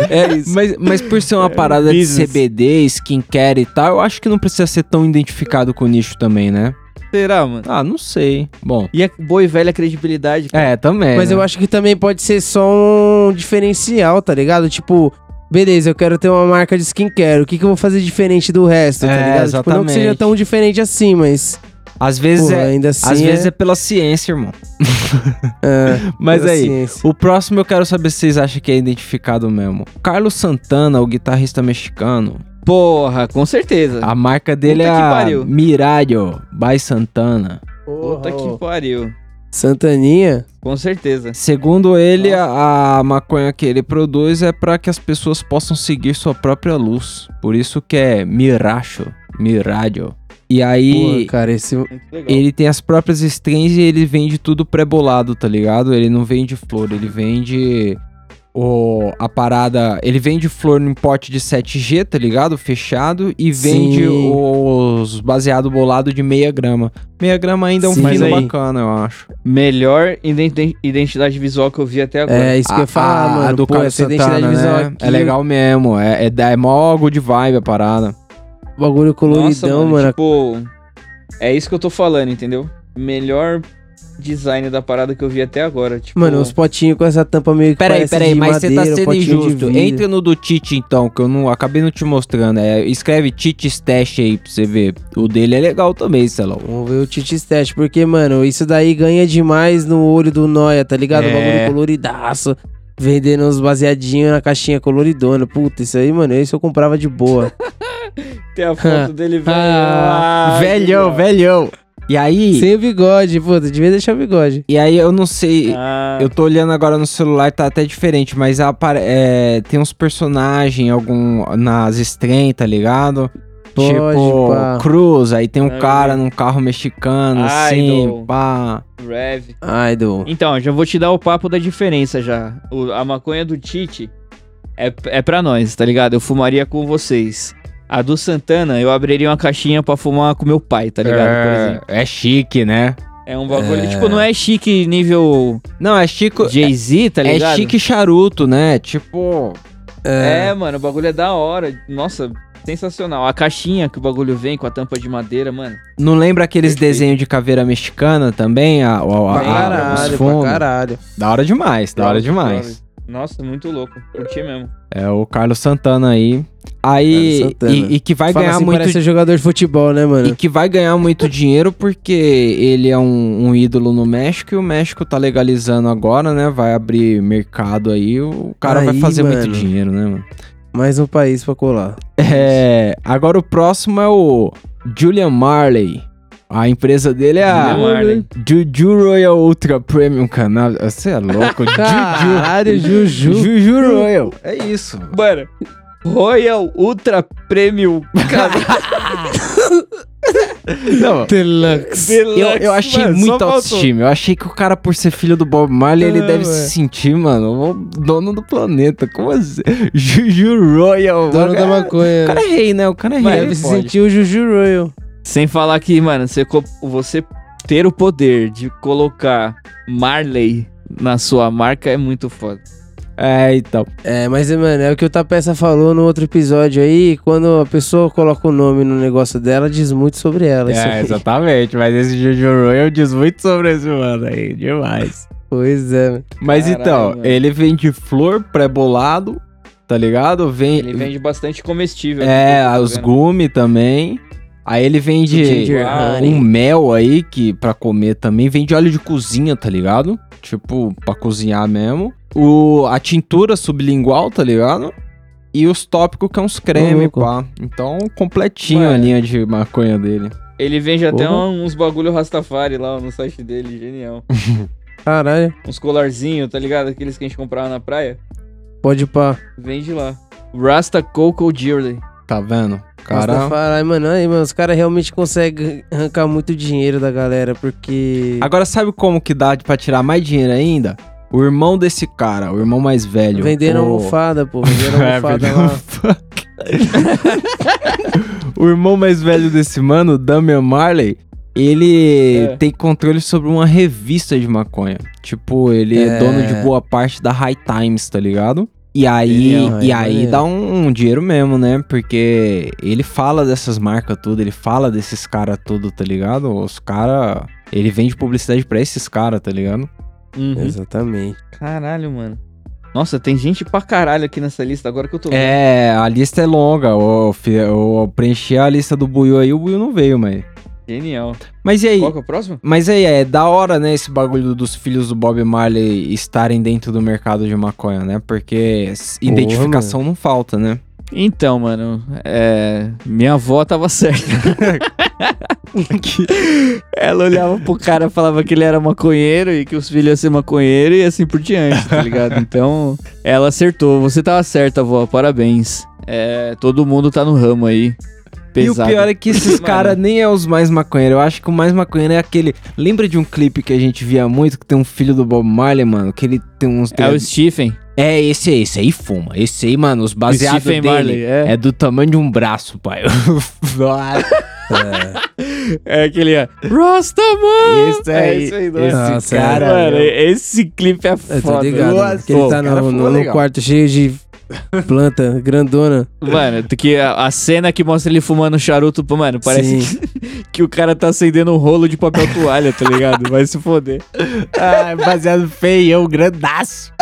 É isso. Mas, mas por ser uma parada de business. CBD, skincare e tal, eu acho que não precisa ser tão identificado com o nicho também, né? Será, mano? Ah, não sei. Bom. E a boa e velha credibilidade, cara. É, também. Mas né? eu acho que também pode ser só um diferencial, tá ligado? Tipo, beleza, eu quero ter uma marca de skincare. O que, que eu vou fazer diferente do resto, tá É, ligado? Tipo, não que seja exatamente. tão diferente assim, mas. Às vezes Porra, é. ainda assim. Às vezes é pela ciência, irmão. é, Mas aí, ciência. o próximo eu quero saber se vocês acham que é identificado mesmo. Carlos Santana, o guitarrista mexicano. Porra, com certeza. A marca dele Puta é a pariu. Miradio by Santana. Puta Porra, que pariu. Santaninha? Com certeza. Segundo ele, a, a maconha que ele produz é para que as pessoas possam seguir sua própria luz. Por isso que é Miracho, Miradio. E aí, Porra, cara, esse. Ele tem as próprias strains e ele vende tudo pré-bolado, tá ligado? Ele não vende flor, ele vende o, a parada. Ele vende flor em pote de 7G, tá ligado? Fechado. E vende Sim. os baseado bolado de meia grama. Meia grama ainda é um Sim. fino aí- bacana, eu acho. Melhor identi- identidade visual que eu vi até agora. É, isso que eu ia falar, a, mano. a do Pô, Carlos essa identidade Santana, visual né? aqui, É legal mesmo. É, é, é mó good vibe a parada. Bagulho Nossa, coloridão, mano. Tipo, é isso que eu tô falando, entendeu? Melhor design da parada que eu vi até agora. Tipo, Mano, os potinhos com essa tampa meio que Peraí, peraí, de mas você tá sendo injusto. Entra no do Tite então, que eu não acabei não te mostrando. É, escreve Tite Stash aí pra você ver. O dele é legal também, Celão. Vamos ver o Titi Stash, porque, mano, isso daí ganha demais no olho do Noia, tá ligado? O É. bagulho coloridaço. Vendendo uns baseadinhos na caixinha coloridona. Puta, isso aí, mano, isso eu comprava de boa. tem a foto dele velho. Ah, Ah, velhão, velhão. E aí, Sem o bigode, puta, devia deixar o bigode. e aí eu não sei. Ah, Eu tô olhando agora no celular, tá até diferente, mas apare- é, tem uns personagens algum nas strain, tá ligado? Pode, tipo, pá. Cruz, aí tem um Ah, cara num carro mexicano, Idol. assim, pá. Rev. Idol. Então, já vou te dar o papo da diferença já. O- a maconha do Tite é, é pra nós, tá ligado? Eu fumaria com vocês. A do Santana, eu abriria uma caixinha pra fumar com meu pai, tá ligado? Por exemplo. É, é chique, né? É um bagulho, É. tipo, não é chique nível Não, é chique. Jay-Z, tá é ligado? chique charuto, né? Tipo. É, É, mano, o bagulho é da hora. Nossa, sensacional. A caixinha que o bagulho vem com a tampa de madeira, mano. Não lembra aqueles desenhos de caveira mexicana também? A, a, a, a- os caralho, fundos? caralho. Da hora demais, da hora demais. Nossa, muito louco. Curti mesmo. É o Carlos Santana aí. Aí. Santana. E, e que vai Fala ganhar assim, muito. parece jogador de futebol, né, mano? E que vai ganhar muito dinheiro porque ele é um, um ídolo no México e o México tá legalizando agora, né? Vai abrir mercado aí, o cara vai Aí, fazer muito mano. dinheiro, né, mano? Mais um país pra colar. É, agora o próximo é o Julian Marley. A empresa dele é a. Juju Royal Ultra Premium Canal. Você é louco? Caralho, Juju. Juju Royal. É isso. Mano, Royal Ultra Premium. Cara, Não, Deluxe. eu, eu achei mano, muito autoestima. Eu achei que o cara, por ser filho do Bob Marley, ele É, deve ué. se sentir, mano, o dono do planeta. Como assim? Juju Royal. Dono da cara- maconha. O cara é rei, né? O cara é Mano, rei. Deve se sentir o Juju Royal. Sem falar que, mano, você, você ter o poder de colocar Marley na sua marca é muito foda. É, então. É, mas, mano, é o que o Tapeça falou no outro episódio aí. Quando a pessoa coloca o nome no negócio dela, diz muito sobre ela. É, exatamente. Mas esse Juju Royal diz muito sobre esse mano aí. Demais. Pois é, mano. Mas Caralho, então, mano. ele vende flor pré-bolado, tá ligado? Vem, Ele vende bastante comestível. É, Tô os gumi também. Aí ele vende um mel aí que pra comer também. Vende óleo de cozinha, tá ligado? Tipo, pra cozinhar mesmo. O, a tintura sublingual, tá ligado? E os tópicos que é uns creme, louco. pá. Então, completinho a Mano. linha de maconha dele. Ele vende até um- uns bagulho Rastafari lá no site dele, genial. Caralho. Uns colarzinhos, tá ligado? Aqueles que a gente comprava na praia. Pode pá. Vende lá. Rasta Coco Jewelry. Tá vendo? Cara, Rastafari, mano, aí, mano, os caras realmente conseguem arrancar muito dinheiro da galera, porque. Agora sabe como que dá pra tirar mais dinheiro ainda? O irmão desse cara, o irmão mais velho. Venderam o... almofada, pô. Venderam É, almofada lá. o irmão mais velho desse mano, Damian Marley, ele É. tem controle sobre uma revista de maconha. Tipo, ele é, É. dono de boa parte da High Times, tá ligado? E aí, Genial, e é aí maneiro. dá um, um dinheiro mesmo, né? Porque ele fala dessas marcas tudo, ele fala desses caras tudo, tá ligado? Os caras. Ele vende publicidade pra esses caras, tá ligado? Uhum. Exatamente. Caralho, mano. Nossa, tem gente pra caralho aqui nessa lista agora que eu tô vendo. É, a lista é longa. Eu, eu preenchi a lista do Buiu aí, o Buiu não veio, mas. Genial. Mas e aí? Qual que é o próximo? Mas aí, é da hora, né, esse bagulho dos filhos do Bob Marley estarem dentro do mercado de maconha, né? Porque Porra, identificação não falta, né? Então, mano, é... minha avó tava certa. Ela olhava pro cara, falava que ele era maconheiro e que os filhos iam ser maconheiro e assim por diante, tá ligado? Então, ela acertou. Você tava certa, avó. Parabéns. É, todo mundo tá no ramo aí. Pesado. E o pior é que esses caras nem é os mais maconheiros. Eu acho que o mais maconheiro é aquele. Lembra de um clipe que a gente via muito que tem um filho do Bob Marley, mano? Que ele tem uns. É o Stephen. É, esse aí, esse aí fuma. Esse aí, mano, os baseados dele Marley, é. é. do tamanho de um braço, pai. É aquele. é, Rastaman! esse aí, É isso aí, não é? esse Nossa, cara. Mano, esse clipe é Eu tô foda. ligado. Nossa, ele tá no, no- no quarto cheio de planta grandona. Mano, que a, a cena que mostra ele fumando charuto, mano, parece que, que o cara tá acendendo um rolo de papel toalha, tá ligado? Vai se foder. Ah, baseado feião, grandaço.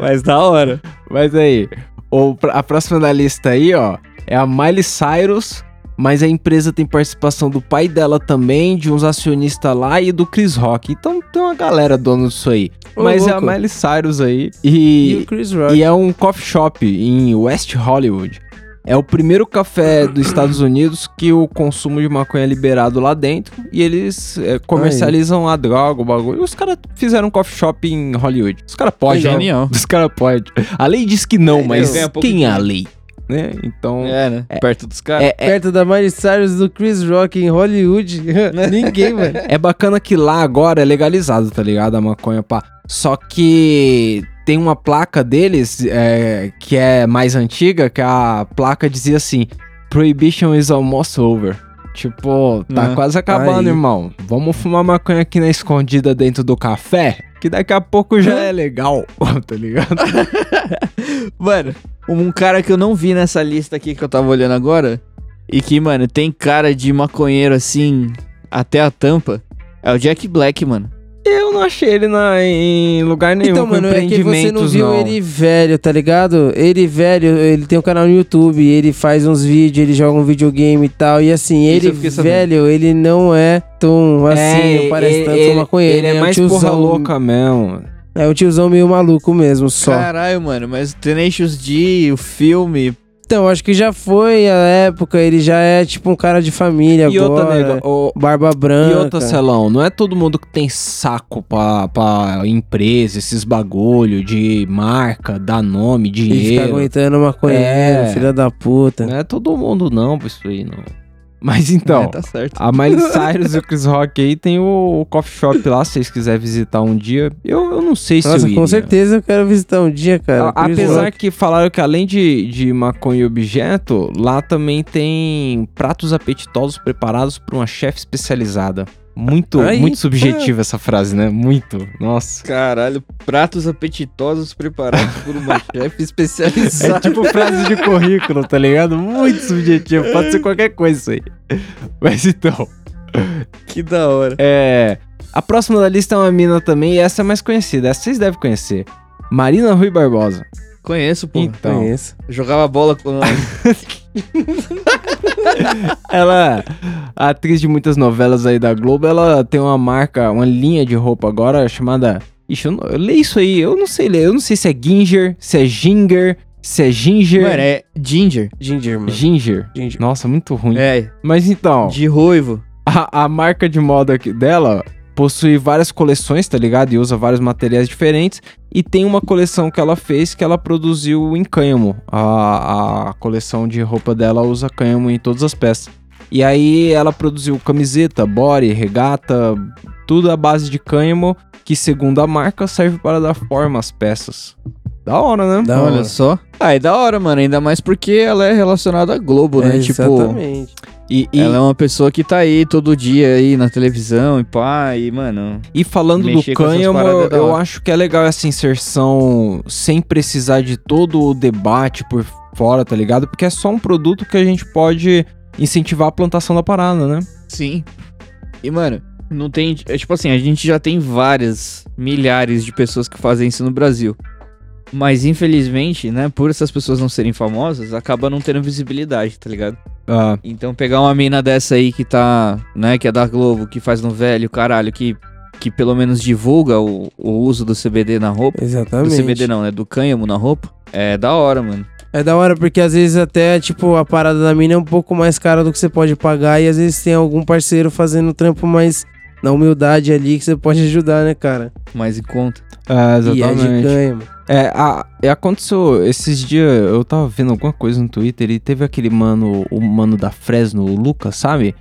Mas da hora. Mas aí, o, a próxima da lista aí, ó, é a Miley Cyrus, mas a empresa tem participação do pai dela também, de uns acionistas lá e do Chris Rock. Então tem uma galera dona disso aí. Ô, mas é a louco. Miley Cyrus aí. E, E, o Chris Rock. e é um coffee shop em West Hollywood. É o primeiro café dos Estados Unidos que o consumo de maconha é liberado lá dentro. E eles é, comercializam a droga, o bagulho. Os caras fizeram um coffee shop em Hollywood. Os caras podem. Legal. Genial. Os caras podem. A lei diz que não, É, mas quem é a lei? Né? Então. É, né? Perto dos caras. É, é, Perto da Miley Cyrus do Chris Rock em Hollywood. Ninguém, mano. é bacana que lá agora é legalizado, tá ligado? A maconha, pá. Só que tem uma placa deles é, que é mais antiga, que a placa dizia assim: Prohibition is almost over. Tipo, tá Ah, quase acabando, aí. irmão. Vamos fumar maconha aqui na escondida dentro do café, que daqui a pouco já é legal, tá ligado? Mano, um cara que eu não vi nessa lista aqui que eu tava olhando agora, e que, mano, tem cara de maconheiro assim, até a tampa, é o Jack Black, mano. Eu não achei ele na, em lugar nenhum Então, com mano, é que você não viu não. ele velho, tá ligado? Ele velho, ele tem um canal no YouTube, ele faz uns vídeos, ele joga um videogame e tal. E assim, ele fiquei sabendo. velho, ele não é tão assim, É, não parece ele- tanto ele- maconheiro. Ele é um mais tiozão- porra louca mesmo. É um tiozão meio maluco mesmo, só. Caralho, mano, mas o Tenacious D, o filme. Então, acho que já foi a época, ele já é tipo um cara de família E agora. outra, nega, o- Barba branca. E outra, Celão, não é todo mundo que tem saco pra, pra empresa, esses bagulho de marca, dar nome, E fica dinheiro. aguentando maconheiro, É. filha da puta. Não é todo mundo não pra isso aí, não. Mas então, É, tá certo. a Miley Cyrus e o Chris Rock aí tem o, o coffee shop lá, se vocês quiserem visitar um dia. Eu, eu não sei se Nossa, eu com iria. certeza eu quero visitar um dia, cara. A- Apesar Rock. que falaram que além de, de maconha e objeto, lá também tem pratos apetitosos preparados por uma chefe especializada. Muito, Aí, muito subjetiva essa frase, né? Muito. Nossa. Caralho, pratos apetitosos preparados por uma chefe É especializada. tipo frase de currículo, tá ligado? Muito subjetivo. Pode ser qualquer coisa isso aí. Mas então, Que da hora. é. A próxima da lista é uma mina também, e essa é mais conhecida. Essa vocês devem conhecer. Marina Rui Barbosa. Conheço, pô. Então, Conheço. Jogava bola com. ela, a atriz de muitas novelas aí da Globo, ela tem uma marca, uma linha de roupa agora chamada. Ixi, eu, não, eu leio isso aí, eu não sei ler. Eu não sei se é Ginger, se é Ginger, se é Ginger. Mano, é Ginger. Ginger, mano. Ginger. Ginger. Nossa, muito ruim. É, Mas então, de ruivo. a, a marca de moda dela possui várias coleções, tá ligado? E usa vários materiais diferentes. E tem uma coleção que ela fez que ela produziu em cânhamo. A, a coleção de roupa dela usa cânhamo em todas as peças. E aí ela produziu camiseta, body, regata, tudo à base de cânhamo, que segundo a marca serve para dar forma às peças. Da hora, né? Da Olha hora. só. Ah, é da hora, mano. Ainda mais porque ela é relacionada à Globo, né? É, tipo, Exatamente. E, e, ela é uma pessoa que tá aí todo dia aí na televisão e pá, e, mano. E falando do cânhamo, paradas é eu acho que é legal essa inserção sem precisar de todo o debate por fora, tá ligado? Porque é só um produto que a gente pode incentivar a plantação da parada, né? Sim. E, mano, não tem. É tipo assim, a gente já tem várias milhares de pessoas que fazem isso no Brasil. Mas infelizmente, né, por essas pessoas não serem famosas, acaba não tendo visibilidade, tá ligado? Ah, Então pegar uma mina dessa aí que tá, né, que é da Globo, que faz no velho, caralho, que, que pelo menos divulga o, o uso do CBD na roupa. Do Exatamente. CBD não, né? Do cânhamo na roupa. É da hora, mano. É da hora porque às vezes até, tipo, a parada da mina é um pouco mais cara do que você pode pagar e às vezes tem algum parceiro fazendo trampo mais na humildade ali que você pode ajudar, né, cara? Mais em conta. é, E é de exatamente. É, a, é, aconteceu esses dias, eu tava vendo alguma coisa no Twitter e teve aquele mano, o mano da Fresno, o Lucas, sabe?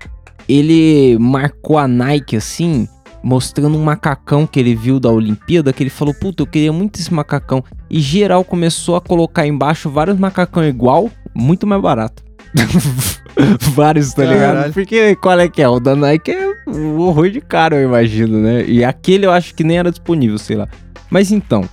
Ele marcou a Nike assim, mostrando um macacão que ele viu da Olimpíada, que ele falou, puta, eu queria muito esse macacão. E geral começou a colocar embaixo vários macacão igual, muito mais barato. vários, tá ligado? Caralho. Porque qual é que é? O da Nike é um horror de caro, eu imagino, né? E aquele eu acho que nem era disponível, sei lá. Mas então,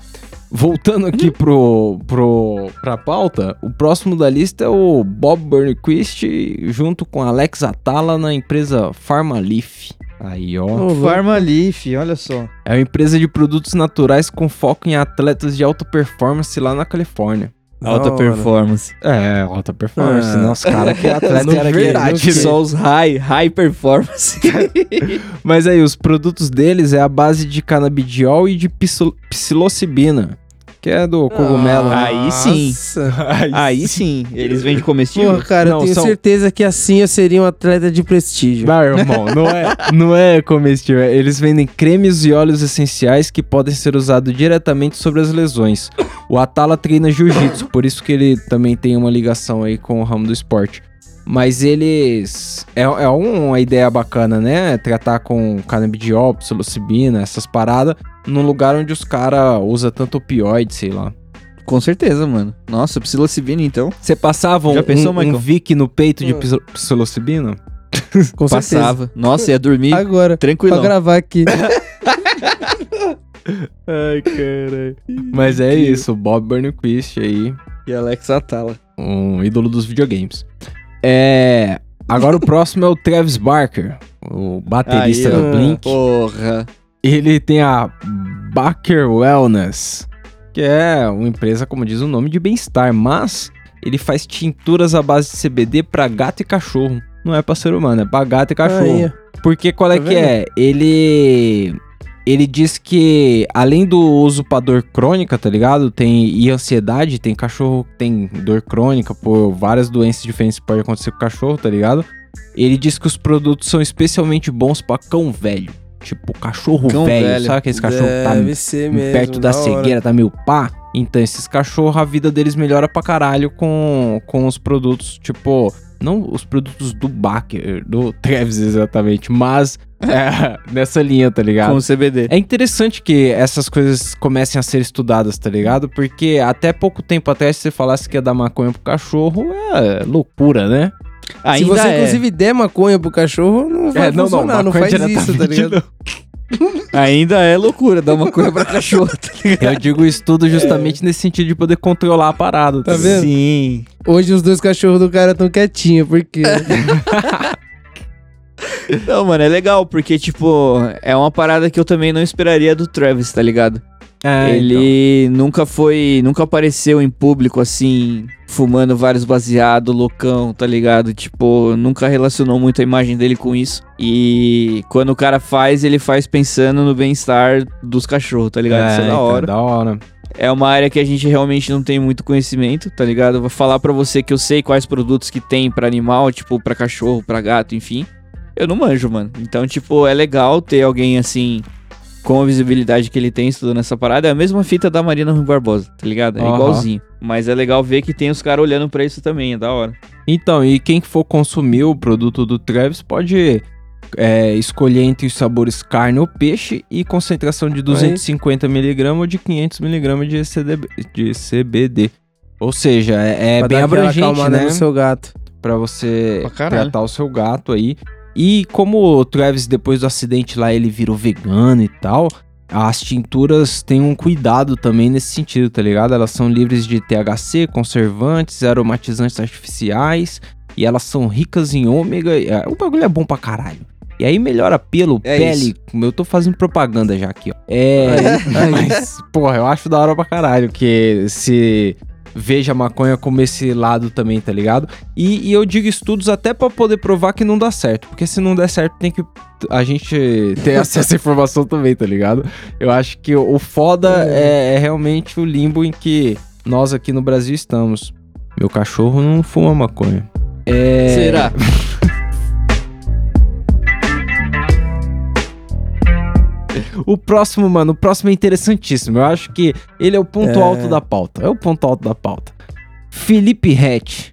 voltando aqui pro, pro, pra pauta, o próximo da lista é o Bob Burnquist junto com Alex Atala na empresa Pharmaleaf. Aí, ó. Louco. Farmaleaf, olha só. É uma empresa de produtos naturais com foco em atletas de alta performance lá na Califórnia. Alta hora. performance. É, alta performance. Ah. Nossa, cara, que atleta Não era vi, verdade, né? Só os high, high performance. Mas aí, os produtos deles é a base de canabidiol e de psil- psilocibina, que é do cogumelo. né? Aí sim. Nossa. Aí sim, eles vendem comestível? Porra, cara, Não, eu tenho são- certeza que assim eu seria um atleta de prestígio. Não, irmão, não é, não é comestível. Eles vendem cremes e óleos essenciais que podem ser usados diretamente sobre as lesões. O Atala treina jiu-jitsu, por isso que ele também tem uma ligação aí com o ramo do esporte. Mas eles. É, é uma ideia bacana, né? Tratar com canabidiol, psilocibina, essas paradas, num lugar onde os caras usam tanto opioide, sei lá. Com certeza, mano. Nossa, psilocibina então. Você passava um, Já pensou, um, um? Vic no peito de psil- psilocibina? Com certeza. Passava. Nossa, ia dormir Agora, pra tranquilão. gravar aqui. Ai, caralho. Mas é isso, o Bob Burnquist aí, E Alex Atala. um ídolo dos videogames. É. Agora o próximo é o Travis Barker, o baterista Aí, da ó. Blink. Porra. Ele tem a Baker Wellness, que é uma empresa, como diz o nome, de bem-estar, mas ele faz tinturas à base de CBD pra gato e cachorro. Não é pra ser humano, é pra gato e cachorro. Aí, Porque qual é Tá que é? Ele ele diz que além do uso pra dor crônica, tá ligado? Tem e ansiedade, tem cachorro que tem dor crônica por várias doenças diferentes que pode acontecer com o cachorro, tá ligado? Ele diz que os produtos são especialmente bons pra cão velho. Tipo, cachorro Cão velho, velho. sabe aqueles cachorros que tá mesmo. perto da, hora. cegueira, tá meio pá. Então, esses cachorros, a vida deles melhora pra caralho com, com os produtos, tipo, não os produtos do Baker, do Travis exatamente, mas é, nessa linha, tá ligado? Com o CBD. É interessante que essas coisas comecem a ser estudadas, tá ligado? Porque até pouco tempo atrás, se você falasse que ia dar maconha pro cachorro, é loucura, né? Se Ainda você, é. inclusive, der maconha pro cachorro, não vai é, não, não, funcionar. Não, maconha faz isso, tá diretamente ligado? Ainda é loucura dar uma coisa pra cachorro, tá ligado? Eu digo estudo justamente nesse sentido de poder controlar a parada, Tá ligado? vendo? Sim. Hoje os dois cachorros do cara tão quietinhos, porque... Não, mano, é legal, porque, tipo, é uma parada que eu também não esperaria do Travis, tá ligado? É, então. ele nunca foi, nunca apareceu em público assim, fumando vários baseados, loucão, tá ligado? Tipo, nunca relacionou muito a imagem dele com isso. E quando o cara faz, ele faz pensando no bem-estar dos cachorros, tá ligado? isso é da então, hora. da hora. É uma área que a gente realmente não tem muito conhecimento, tá ligado? Eu vou falar pra você que eu sei quais produtos que tem pra animal, tipo, pra cachorro, pra gato, enfim. Eu não manjo, mano. Então, tipo, é legal ter alguém assim com a visibilidade que ele tem estudando essa parada. É a mesma fita da Marina Rui Barbosa, tá ligado? É Aham. igualzinho. Mas é legal ver que tem os caras olhando pra isso também, é da hora. Então, e quem for consumir o produto do Travis pode é, escolher entre os sabores carne ou peixe e concentração de 250mg ou de 500mg de, CDB de CBD. Ou seja, é, é bem abrangente, né? no seu gato. Pra você Pra tratar o seu gato aí. E como o Travis, depois do acidente lá, ele virou vegano e tal, as tinturas têm um cuidado também nesse sentido, tá ligado? Elas são livres de THC, conservantes, aromatizantes artificiais, e elas são ricas em ômega. é, O bagulho é bom pra caralho. E aí melhora pelo, É pele. Eu tô fazendo propaganda já aqui, ó. É. mas, porra, eu acho da hora pra caralho que se veja a maconha como esse lado também, tá ligado? E, e eu digo estudos até pra poder provar que não dá certo. Porque se não der certo, tem que a gente ter acesso à informação também, tá ligado? Eu acho que o foda é, é realmente o limbo em que nós aqui no Brasil estamos. Meu cachorro não fuma maconha. É... Será? O próximo, mano, o próximo é interessantíssimo. Eu acho que ele é o ponto É. alto da pauta. É o ponto alto da pauta. Felipe Hatch.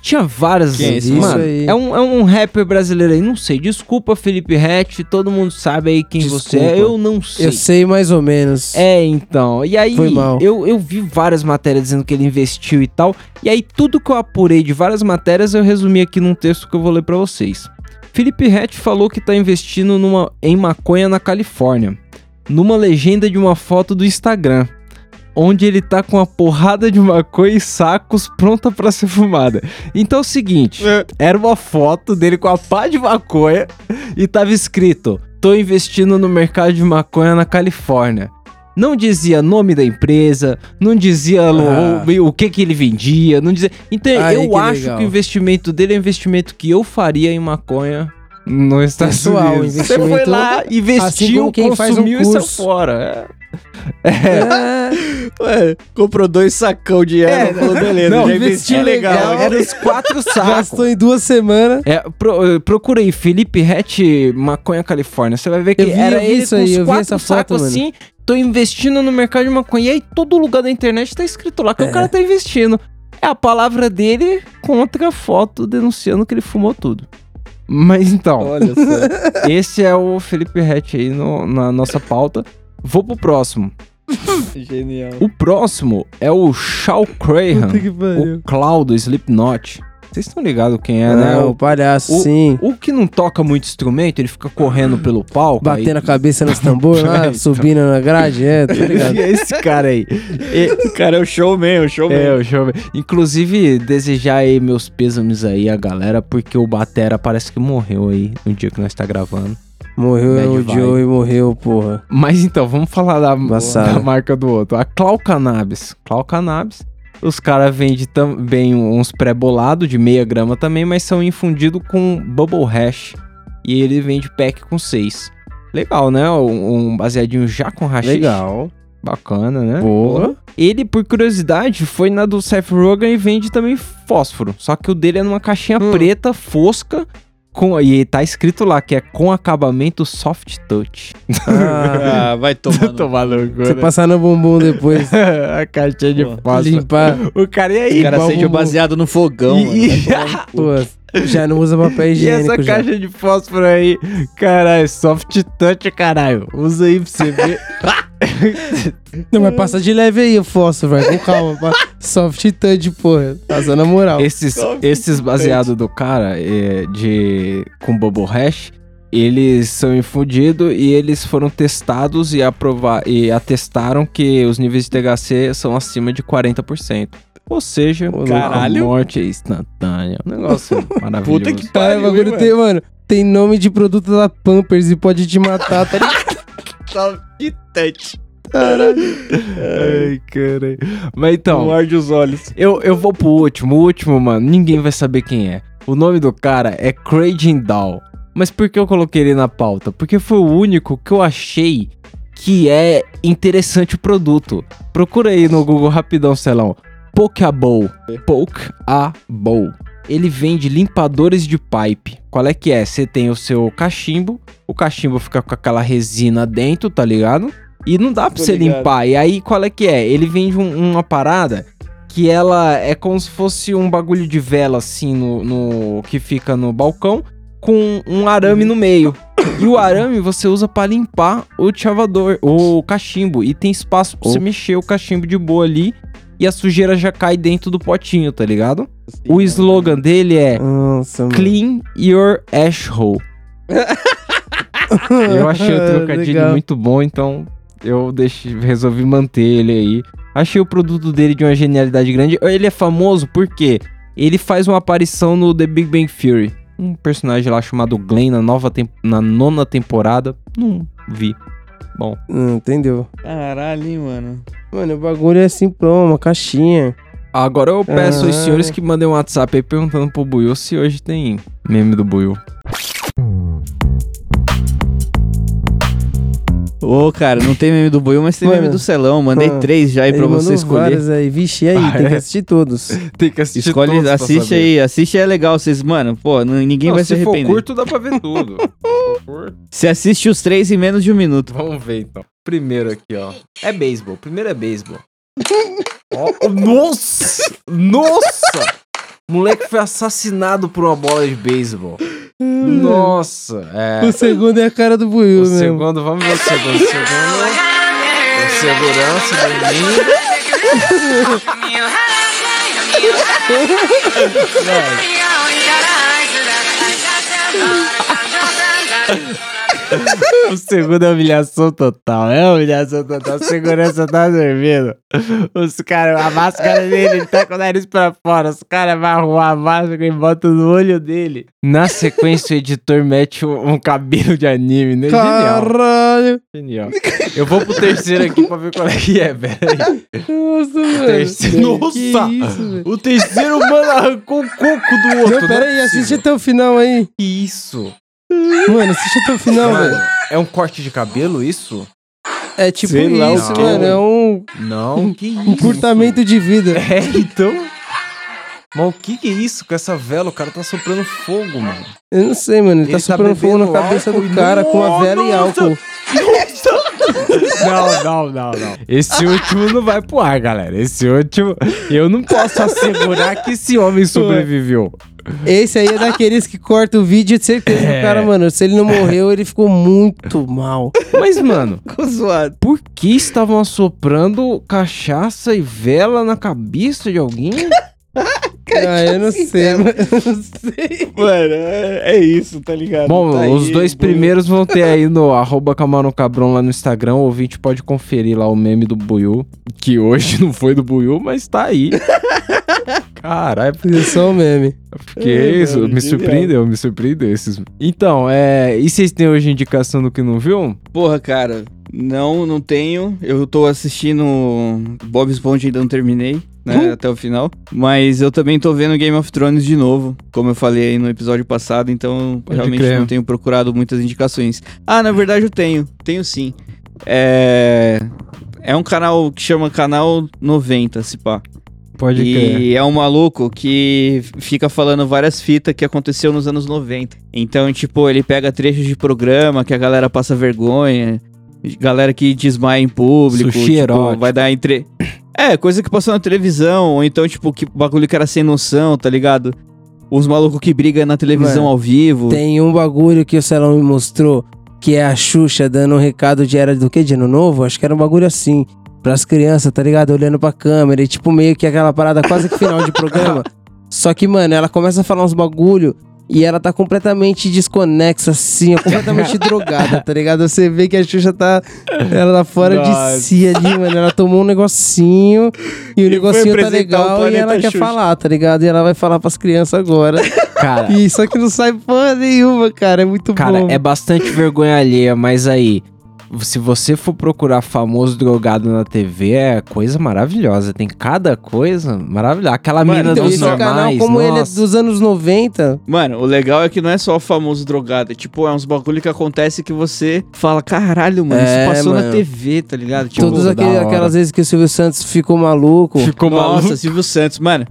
Tinha várias. Quem é esse mano, mano? Isso aí. é um, é um rapper brasileiro aí. Não sei. Desculpa, Felipe Hatch. Todo mundo sabe aí quem você é. Desculpa. Eu não sei. Eu sei mais ou menos. É, então. E aí, Foi mal. Eu, eu vi várias matérias dizendo que ele investiu e tal. E aí, tudo que eu apurei de várias matérias, eu resumi aqui num texto que eu vou ler pra vocês. Felipe Hatch falou que tá investindo numa, em maconha na Califórnia. Numa legenda de uma foto do Instagram. Onde ele tá com uma porrada de maconha e sacos pronta pra ser fumada. Então é o seguinte: era uma foto dele com a pá de maconha e tava escrito: Tô investindo no mercado de maconha na Califórnia. Não dizia nome da empresa, não dizia Ah. o, o que que ele vendia, não dizia. Então Aí eu que acho legal. que o investimento dele é um investimento que eu faria em maconha nos Estados Pessoal, Unidos. Você foi lá, assim investiu, como quem faz um consumiu e saiu curso. fora. É, Ué, comprou dois sacão de erva, É, falou, beleza, não, já investi investiu legal. legal. Era os quatro sacos. gastou em duas semanas. É, pro, procura aí, Felipe Hatch, Maconha Califórnia. Você vai ver que era isso com aí, os eu vi quatro essa foto, sacos mano. assim. Tô investindo no mercado de maconha. E aí, todo lugar da internet tá escrito lá que o É. cara tá investindo. É a palavra dele contra a foto denunciando que ele fumou tudo. Mas então, Olha só. esse é o Felipe Hatch aí no- na nossa pauta. Vou pro próximo. Genial. O próximo é o Shaw Crahan, o. Cloud Slipknot. Vocês estão ligados quem é, né? Não, O o palhaço, o- sim. O que não toca muito instrumento, ele fica correndo pelo palco. Batendo a aí... cabeça nos tambores É, lá, então. subindo na grade, é, tá ligado? É esse cara aí. E- O cara é o showman, o showman. é, o show. Inclusive, desejar aí meus pêsames aí a galera, porque o Batera parece que morreu aí no dia que nós tá gravando. Morreu Bad o vibe. Joey, morreu, porra. Mas então, vamos falar da, da marca do outro. A Clau Cannabis. Clau Cannabis. Os caras vendem também uns pré-bolados de meia grama também, mas são infundidos com Bubble Hash. E ele vende pack com seis. Legal, né? Um, um baseadinho já com hash. Legal. Bacana, né? Porra. Ele, por curiosidade, foi na do Seth Rogen e vende também fósforo. Só que o dele é numa caixinha Hum. preta, fosca, com, e tá escrito lá que é com acabamento soft touch. Ah, Ah, vai tomar. Tô maluco, você passar no bumbum depois. a caixinha de fósforo. limpar. O cara, e aí? O cara acende o baseado no fogão, E- mano. Já não usa papel E higiênico essa já. caixa de fósforo aí? Caralho, soft touch, caralho. Usa aí pra você ver. Não, mas passa de leve aí o fósforo, vai com calma. Soft touch, porra. Passa na moral. esses Soft esses baseados do cara é, de com Bubble Hash, eles são infundidos e eles foram testados e, aprovar, e atestaram que os níveis de THC são acima de 40%. Ou seja, caralho. a morte é instantânea. Um negócio maravilhoso. Puta que pariu, o bagulho tem, mano, tem nome de produto da Pampers e pode te matar, tá ligado? Soft touch. Ai, caralho. Mas então, Morde os olhos. eu, eu vou pro último. O último, mano, ninguém vai saber quem é. O nome do cara é Craig Doll. Mas por que eu coloquei ele na pauta? Porque foi o único que eu achei que é interessante o produto. Procura aí no Google rapidão, Celão. Pokeabol. Pokeabol. Ele vende limpadores de pipe. Qual é que é? Você tem o seu cachimbo, o cachimbo fica com aquela resina dentro, tá ligado? E não dá pra Tô você ligado. limpar. E aí, qual é que é? Ele vende um- uma parada que ela é como se fosse um bagulho de vela, assim, no, no- que fica no balcão, com um arame no meio. E o arame você usa pra limpar o chavador, o cachimbo. E tem espaço pra você mexer o cachimbo de boa ali. E a sujeira já cai dentro do potinho, tá ligado? O slogan dele é Nossa, mano. Clean your asshole. Eu achei o trocadilho Legal. muito bom, então eu deixei, resolvi manter ele aí. Achei o produto dele de uma genialidade grande. Ele é famoso porque ele faz uma aparição no The Big Bang Theory. Um personagem lá chamado Glenn na, nova tem- na nona temporada. Não vi. Bom, Hum, entendeu? Caralho, hein, mano. Mano, o bagulho é simplão, uma caixinha. agora eu peço aos Ah. senhores que mandem um WhatsApp aí perguntando pro Buiu se hoje tem meme do Buiu. Ô, cara, não tem meme do Buiu, mas tem Mano. meme do Celão. Mandei Ah. três já aí pra você escolher. aí. Vixe, e aí? Tem que assistir todos. Tem que assistir Escolhe, todos assiste aí, assiste é legal. Vocês, mano, pô, ninguém Não, vai se se for arrepender. curto, dá pra ver tudo. Se for- Você assiste os três em menos de um minuto. Vamos ver então. Primeiro aqui, ó. É beisebol. Primeiro é beisebol. Ó, nossa! Nossa! Moleque foi assassinado por uma bola de beisebol. Nossa! É. O segundo é a cara do Buiu O mesmo. segundo, vamos ver o segundo. O segundo. O segurança do menino. O segundo é humilhação total. É humilhação total. A segurança tá dormindo. Os caras, a máscara dele, ele tá com o nariz pra fora. Os caras vão arrumar a máscara e botam no olho dele. Na sequência, o editor mete um, um cabelo de anime, né? Genial. Caralho. Genial. Eu vou pro terceiro aqui pra ver qual é que é, velho. Nossa, mano. terceiro- Nossa! isso, velho. O terceiro, mano, arrancou o coco do outro. Não, pera é aí, assiste até o final aí. Que isso? Mano, assiste até o final, Mano, velho. é um corte de cabelo isso? É tipo Sei lá o isso, quê. mano. É um Não, que isso? encurtamento de vida. É, então. Mas o que que é isso com essa vela? O cara tá soprando fogo, mano. Eu não sei, mano. Ele, Ele tá tá soprando fogo na bebendo cabeça álcool do e- cara com a vela e Nossa! álcool. Não, não, não, não. Esse último não vai pro ar, galera. Esse último, eu não posso assegurar que esse homem sobreviveu. Esse aí é daqueles que corta o vídeo de certeza que É. o cara, mano, se ele não morreu, ele ficou muito mal. Mas, mano, Ficou zoado. por que estavam assoprando cachaça e vela na cabeça de alguém? Ah, eu não sei, mano. Eu não sei. Mano, é, é isso, tá ligado? Bom, Tá os aí, dois primeiros vão ter aí no arroba Camarão Cabrão lá no Instagram. O ouvinte pode conferir lá o meme do Buiu. Que hoje não foi do Buiu, mas tá aí. Caralho, É só um meme. que É, isso? mano, me genial. surpreendeu, me surpreendeu esses. Então, é. E vocês têm hoje indicação do que não viu? Porra, cara, não, não tenho. Eu tô assistindo Bob Esponja ainda não terminei, né, até o final. Mas eu também tô vendo Game of Thrones de novo, como eu falei aí no episódio passado, então Pode realmente crer. não tenho procurado muitas indicações. Ah, na verdade eu tenho, tenho sim. É... É um canal que chama Canal 90, se pá. Pode crer. E é um maluco que fica falando várias fitas que aconteceu nos anos 90. Então, tipo, ele pega trechos de programa que a galera passa vergonha, galera que desmaia em público, Sushi tipo, erótico. vai dar entre É, coisa que passou na televisão, ou então tipo que bagulho que era sem noção, tá ligado? Os malucos que brigam na televisão Mano, ao vivo. Tem um bagulho que o Celão me mostrou, que é a Xuxa dando um recado de era do que? De ano novo? Acho que era um bagulho assim. Pras crianças, tá ligado? Olhando pra câmera e tipo meio que aquela parada quase que final de programa. Só que, mano, ela começa a falar uns bagulho e ela tá completamente desconexa, assim, completamente drogada, tá ligado? Você vê que a Xuxa tá. Ela tá fora Nossa. de si ali, mano. Ela tomou um negocinho e o E negocinho tá legal e ela quer Xuxa. falar, tá ligado? E ela vai falar pras crianças agora. Cara, E só que não sai porra nenhuma, cara. É muito Cara, bom. é bastante vergonha alheia, mas aí, se você for procurar famoso drogado na TV, é coisa maravilhosa. Tem cada coisa maravilhosa. Aquela Mano, mina Então, dos normais, canal, como ele é nossa. dos anos 90, Mano, o legal é que não é só o famoso drogado, é tipo, é uns bagulho que acontece que você fala, caralho, mano, É, isso passou mano. na TV, tá ligado? Tipo, todas aquelas vezes que o Silvio Santos ficou maluco. Ficou Nossa, maluco. Silvio Santos, mano.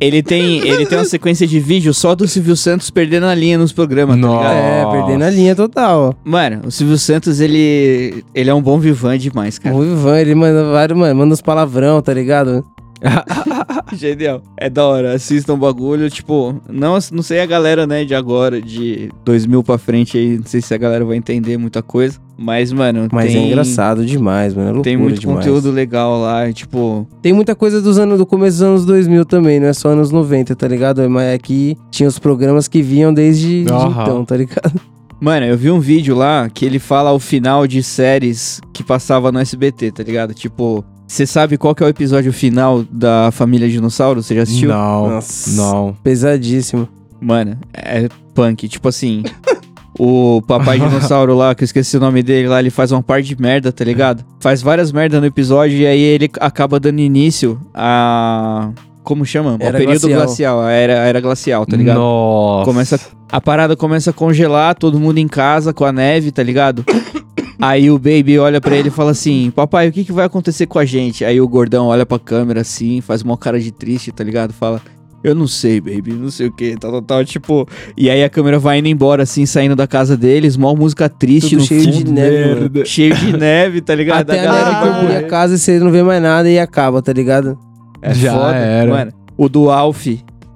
Ele tem, ele tem uma sequência de vídeo só do Silvio Santos perdendo a linha nos programas, tá Nossa. ligado? É, perdendo a linha total. Mano, o Silvio Santos, ele, ele é um bom vivan demais, cara. O Ivan, ele manda vários, mano, manda uns palavrão, tá ligado? Genial. É da hora, assistam o bagulho, tipo, não, não sei a galera, né, de agora, de 2000 pra frente aí, não sei se a galera vai entender muita coisa, mas, mano, Mas tem, é engraçado demais, mano. É loucura tem muito demais. conteúdo legal lá, e, tipo, Tem muita coisa dos anos do começo dos anos 2000 também, não é só anos 90, tá ligado? Mas aqui tinha os programas que vinham desde de então, tá ligado? Mano, eu vi um vídeo lá que ele fala o final de séries que passava no SBT, tá ligado? Tipo, você sabe qual que é o episódio final da Família Dinossauro? Você já assistiu? Não, Nossa. não. Pesadíssimo. Mano, é punk. Tipo assim, o papai dinossauro lá, que eu esqueci o nome dele lá, ele faz uma parte de merda, tá ligado? Faz várias merdas no episódio e aí ele acaba dando início a... Como chama? Era o período glacial. glacial, a era, a era glacial, tá ligado? Nossa. Começa, a parada começa a congelar, todo mundo em casa com a neve, tá ligado? Aí o baby olha pra ele e fala assim: Papai, o que, que vai acontecer com a gente? Aí o gordão olha pra câmera assim, faz uma cara de triste, tá ligado? Fala: Eu não sei, baby, não sei o que, tal, tal, tal. Tipo, e aí a câmera vai indo embora, assim, saindo da casa deles, mó música triste Tudo no cheio fundo. de neve, mano. Cheio de neve, tá ligado? Até a neve vai cobrir a casa e você não vê mais nada e acaba, tá ligado? É Já foda. era. Mano, o do Alf.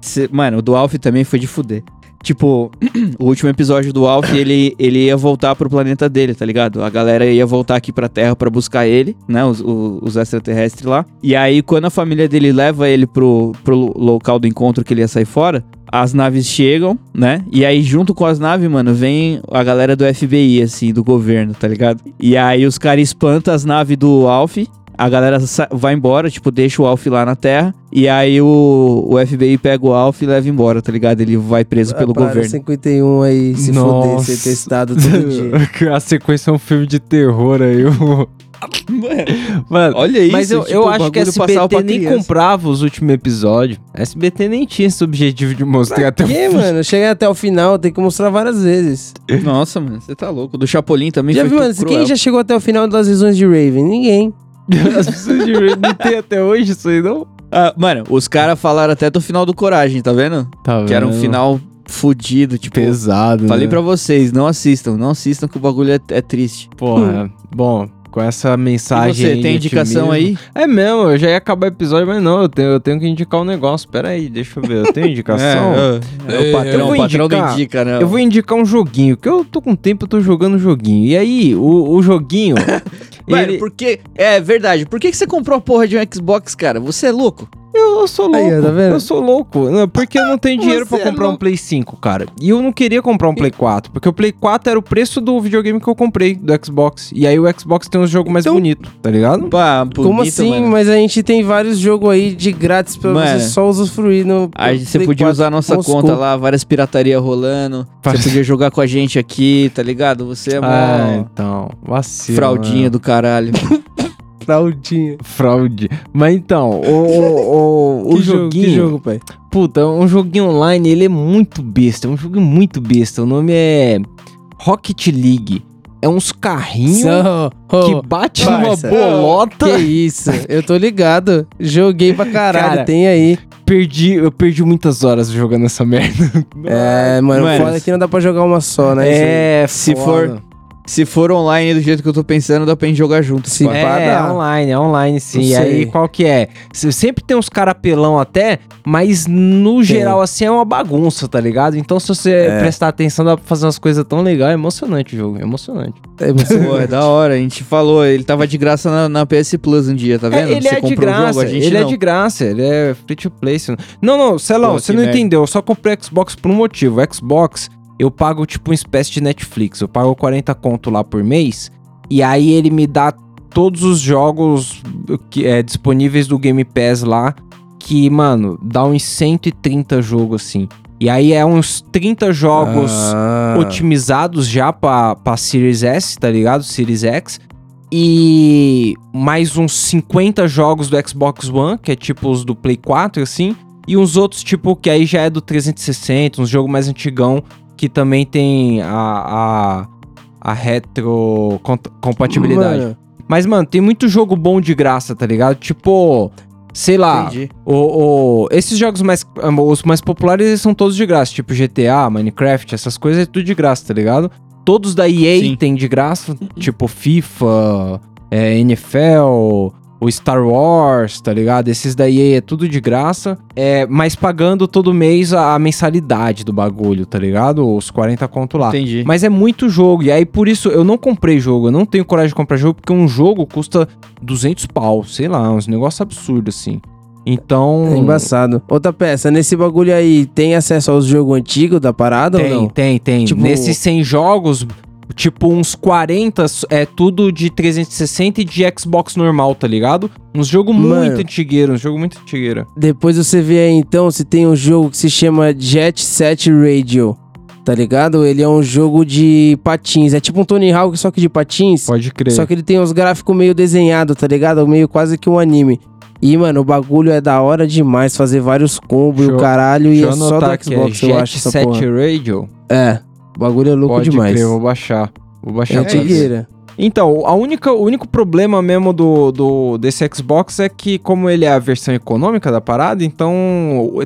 cê- mano, o do Alf também foi de fuder. Tipo, o último episódio do Alf, ele, ele ia voltar pro planeta dele, tá ligado? A galera ia voltar aqui pra Terra pra buscar ele, né? Os, o- os extraterrestres lá. E aí, quando a família dele leva ele pro, pro local do encontro que ele ia sair fora, as naves chegam, né? E aí, junto com as naves, mano, vem a galera do FBI, assim, do governo, tá ligado? E aí, os caras espantam as naves do Alf. A galera vai embora, tipo, deixa o Alf lá na Terra. E aí o, o FBI pega o Alf e leva embora, tá ligado? Ele vai preso pelo Ah, para, governo. 51 aí, se foder, Nossa. ser testado todo dia. a sequência é um filme de terror aí. eu- Mano, Olha isso, mas eu, tipo, eu o acho que a pra SBT nem criança. comprava os últimos episódios. A SBT nem tinha esse objetivo de mostrar até o Que, fim. mano? Chega até o final, tem que mostrar várias vezes. Nossa, mano, você tá louco. Do Chapolin também Já foi viu, mano? cruel. Quem já chegou até o final das visões de Raven? Ninguém. As pessoas de Raven não tem até hoje isso aí, não? Ah, mano, os caras falaram até do final do Coragem, tá vendo? Tá Que era um final fudido, tipo... pesado, Falei né? pra vocês, não assistam, não assistam que o bagulho é, é triste. Porra, bom, com essa E mensagem você, aí tem indicação aí? É mesmo, eu já ia acabar o episódio, mas não, eu tenho, eu tenho que indicar um negócio. Pera aí, deixa eu ver, eu tenho indicação? É, é, É, o patrão, eu vou o patrão indicar- não indica, né? Eu vou indicar um joguinho, que eu tô com tempo, eu tô jogando joguinho. E aí, o, o joguinho. Mano, ele... por que... É verdade, por que, que você comprou a porra de um Xbox, cara? Você é louco? Eu sou louco. Aí, tá vendo? Eu sou louco. Não, porque eu não tenho dinheiro pra Você é comprar um louco. Play 5, cara. E eu não queria comprar um Play 4, porque o Play 4 era o preço do videogame que eu comprei, do Xbox. E aí o Xbox tem um jogo mais Então- bonito, tá ligado? Pá, Como bonito, assim? mano. Mas a gente tem vários jogos aí de grátis pra Mano, você só usufruir no. Aí você Play podia 4 usar a nossa Moscou. conta lá, várias pirataria rolando. Você podia jogar com a gente aqui, tá ligado? Você é mó Ah, então. Vacilo. fraudinha mano. do caralho. Fraldinha. Fraude. Mas então, o, o, o, o jogo, joguinho. que jogo, pai? Puta, é um joguinho online, ele é muito besta. É um jogo muito besta. O nome é Rocket League. É uns carrinhos Só- oh, que bate numa bolota. Que isso? Eu tô ligado. Joguei pra caralho, Cara, tem aí. Perdi, eu perdi muitas horas jogando essa merda. É, mano, Mano, foda que não dá pra jogar uma só, né? É, Se foda. Se for online do jeito que eu tô pensando, dá pra gente jogar junto. Sim. É, dá. online, é online sim. E aí, qual que é? Sempre tem uns cara apelão até, mas no geral, assim, é uma bagunça, tá ligado? Então, se você É. prestar atenção, dá pra fazer umas coisas tão legais. É emocionante o jogo, é emocionante. É, Pô, é da hora. A gente falou, ele tava de graça na, na PS Plus um dia, tá vendo? É, ele Você é de graça, jogo, a gente ele não. é de graça, ele é free to play. Não, não, Celão, você não merda. entendeu. Eu só comprei Xbox por um motivo. O Xbox, eu pago tipo uma espécie de Netflix. Eu pago 40 conto lá por mês. E aí ele me dá todos os jogos que é disponíveis do Game Pass lá. Que, mano, dá uns 130 jogos assim. E aí é uns 30 jogos Ah. otimizados já pra, pra Series S, tá ligado? Series X. E mais uns 50 jogos do Xbox One, que é tipo os do Play 4, assim. E uns outros, tipo, que aí já é do 360, uns jogo mais antigão, que também tem a, a, a retrocompatibilidade. Mano, Mas, mano, tem muito jogo bom de graça, tá ligado? Tipo, sei lá, o, o- esses jogos mais, os mais populares eles são todos de graça, tipo GTA, Minecraft, essas coisas é tudo de graça, tá ligado? Todos da EA Sim. tem de graça, tipo FIFA, é, NFL, o Star Wars, tá ligado? Esses da EA é tudo de graça, é, mas pagando todo mês a, a mensalidade do bagulho, tá ligado? Os 40 conto lá. Entendi. Mas é muito jogo, e aí por isso eu não comprei jogo, eu não tenho coragem de comprar jogo, porque um jogo custa 200 pau, sei lá, uns negócios absurdos assim. Então. é embaçado. Outra peça, nesse bagulho aí, tem acesso aos jogos antigos da parada ou Tem, não? tem, tem. Tipo- Nesses 100 jogos, tipo uns 40 é tudo de 360 e de Xbox normal, tá ligado? Uns jogo Mano. muito antigueiro, um jogo muito antigueiro. Depois você vê aí então se tem um jogo que se chama Jet Set Radio. Tá ligado? Ele é um jogo de patins. É tipo um Tony Hawk, só que de patins. Pode crer. Só que ele tem uns gráficos meio desenhados, tá ligado? Meio quase que um anime. E, mano, o bagulho é da hora demais fazer vários combos e o caralho. E é só do que é Xbox, eu Jet acho essa Set porra. Radio. É, o bagulho é louco Pode demais. crer, vou baixar. Vou É baixar ver. antigueira. Então, a única, o único problema mesmo do, do desse Xbox é que, como ele é a versão econômica da parada, então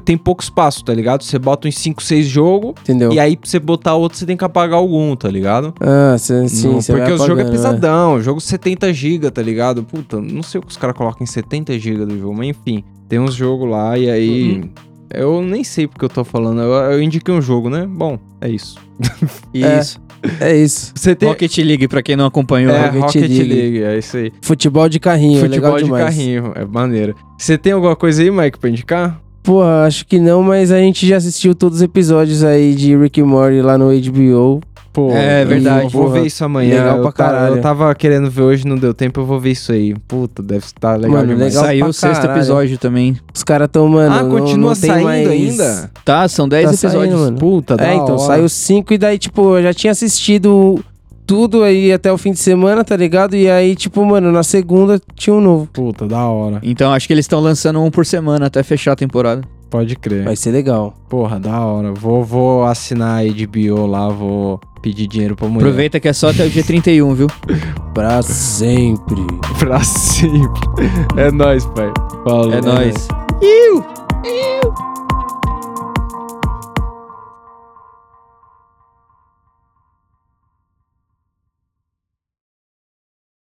tem pouco espaço, tá ligado? Você bota uns 5, 6 jogos, Entendeu? e aí pra você botar outro, você tem que apagar algum, tá ligado? Ah, cê, sim, Não, porque o jogo é né? pesadão, o jogo 70 GB, tá ligado? Puta, não sei o que os caras colocam em 70 GB do jogo, mas enfim, tem uns jogos lá e aí. Uhum. Eu nem sei porque eu tô falando, eu, eu indiquei um jogo, né? Bom, é isso. Isso. É isso. Você tem. Rocket League, pra quem não acompanhou. é, Rocket Rocket, League. League. é isso aí. Futebol de carrinho, é Futebol de demais. carrinho, é maneiro. Você tem alguma coisa aí, Mike, pra indicar? Pô, acho que não, mas a gente já assistiu todos os episódios aí de Rick and Morty lá no HBO. Pô, É verdade. Vou Porra, ver isso amanhã. legal eu pra caralho. Eu tava querendo ver hoje, não deu tempo, eu vou ver isso aí. Puta, deve estar legal Mano, demais. legal Saiu o sexto caralho. episódio também. Os caras tão, mano. ah, não- continua não tem saindo mais- ainda? Tá, são 10 Tá saindo, episódios. mano. Puta, da É, então, hora. saiu cinco e daí, tipo, eu já tinha assistido tudo aí até o fim de semana, tá ligado? E aí, tipo, mano, na segunda tinha um novo. Puta, da hora. Então acho que eles estão lançando um por semana até fechar a temporada. Pode crer. Vai ser legal. Porra, da hora. Vou, vou assinar a HBO lá, vou pedir dinheiro pra mulher. Aproveita que é só até o dia 31, viu? Pra sempre. Pra sempre. É nóis, pai. Falou. É nóis. Iu!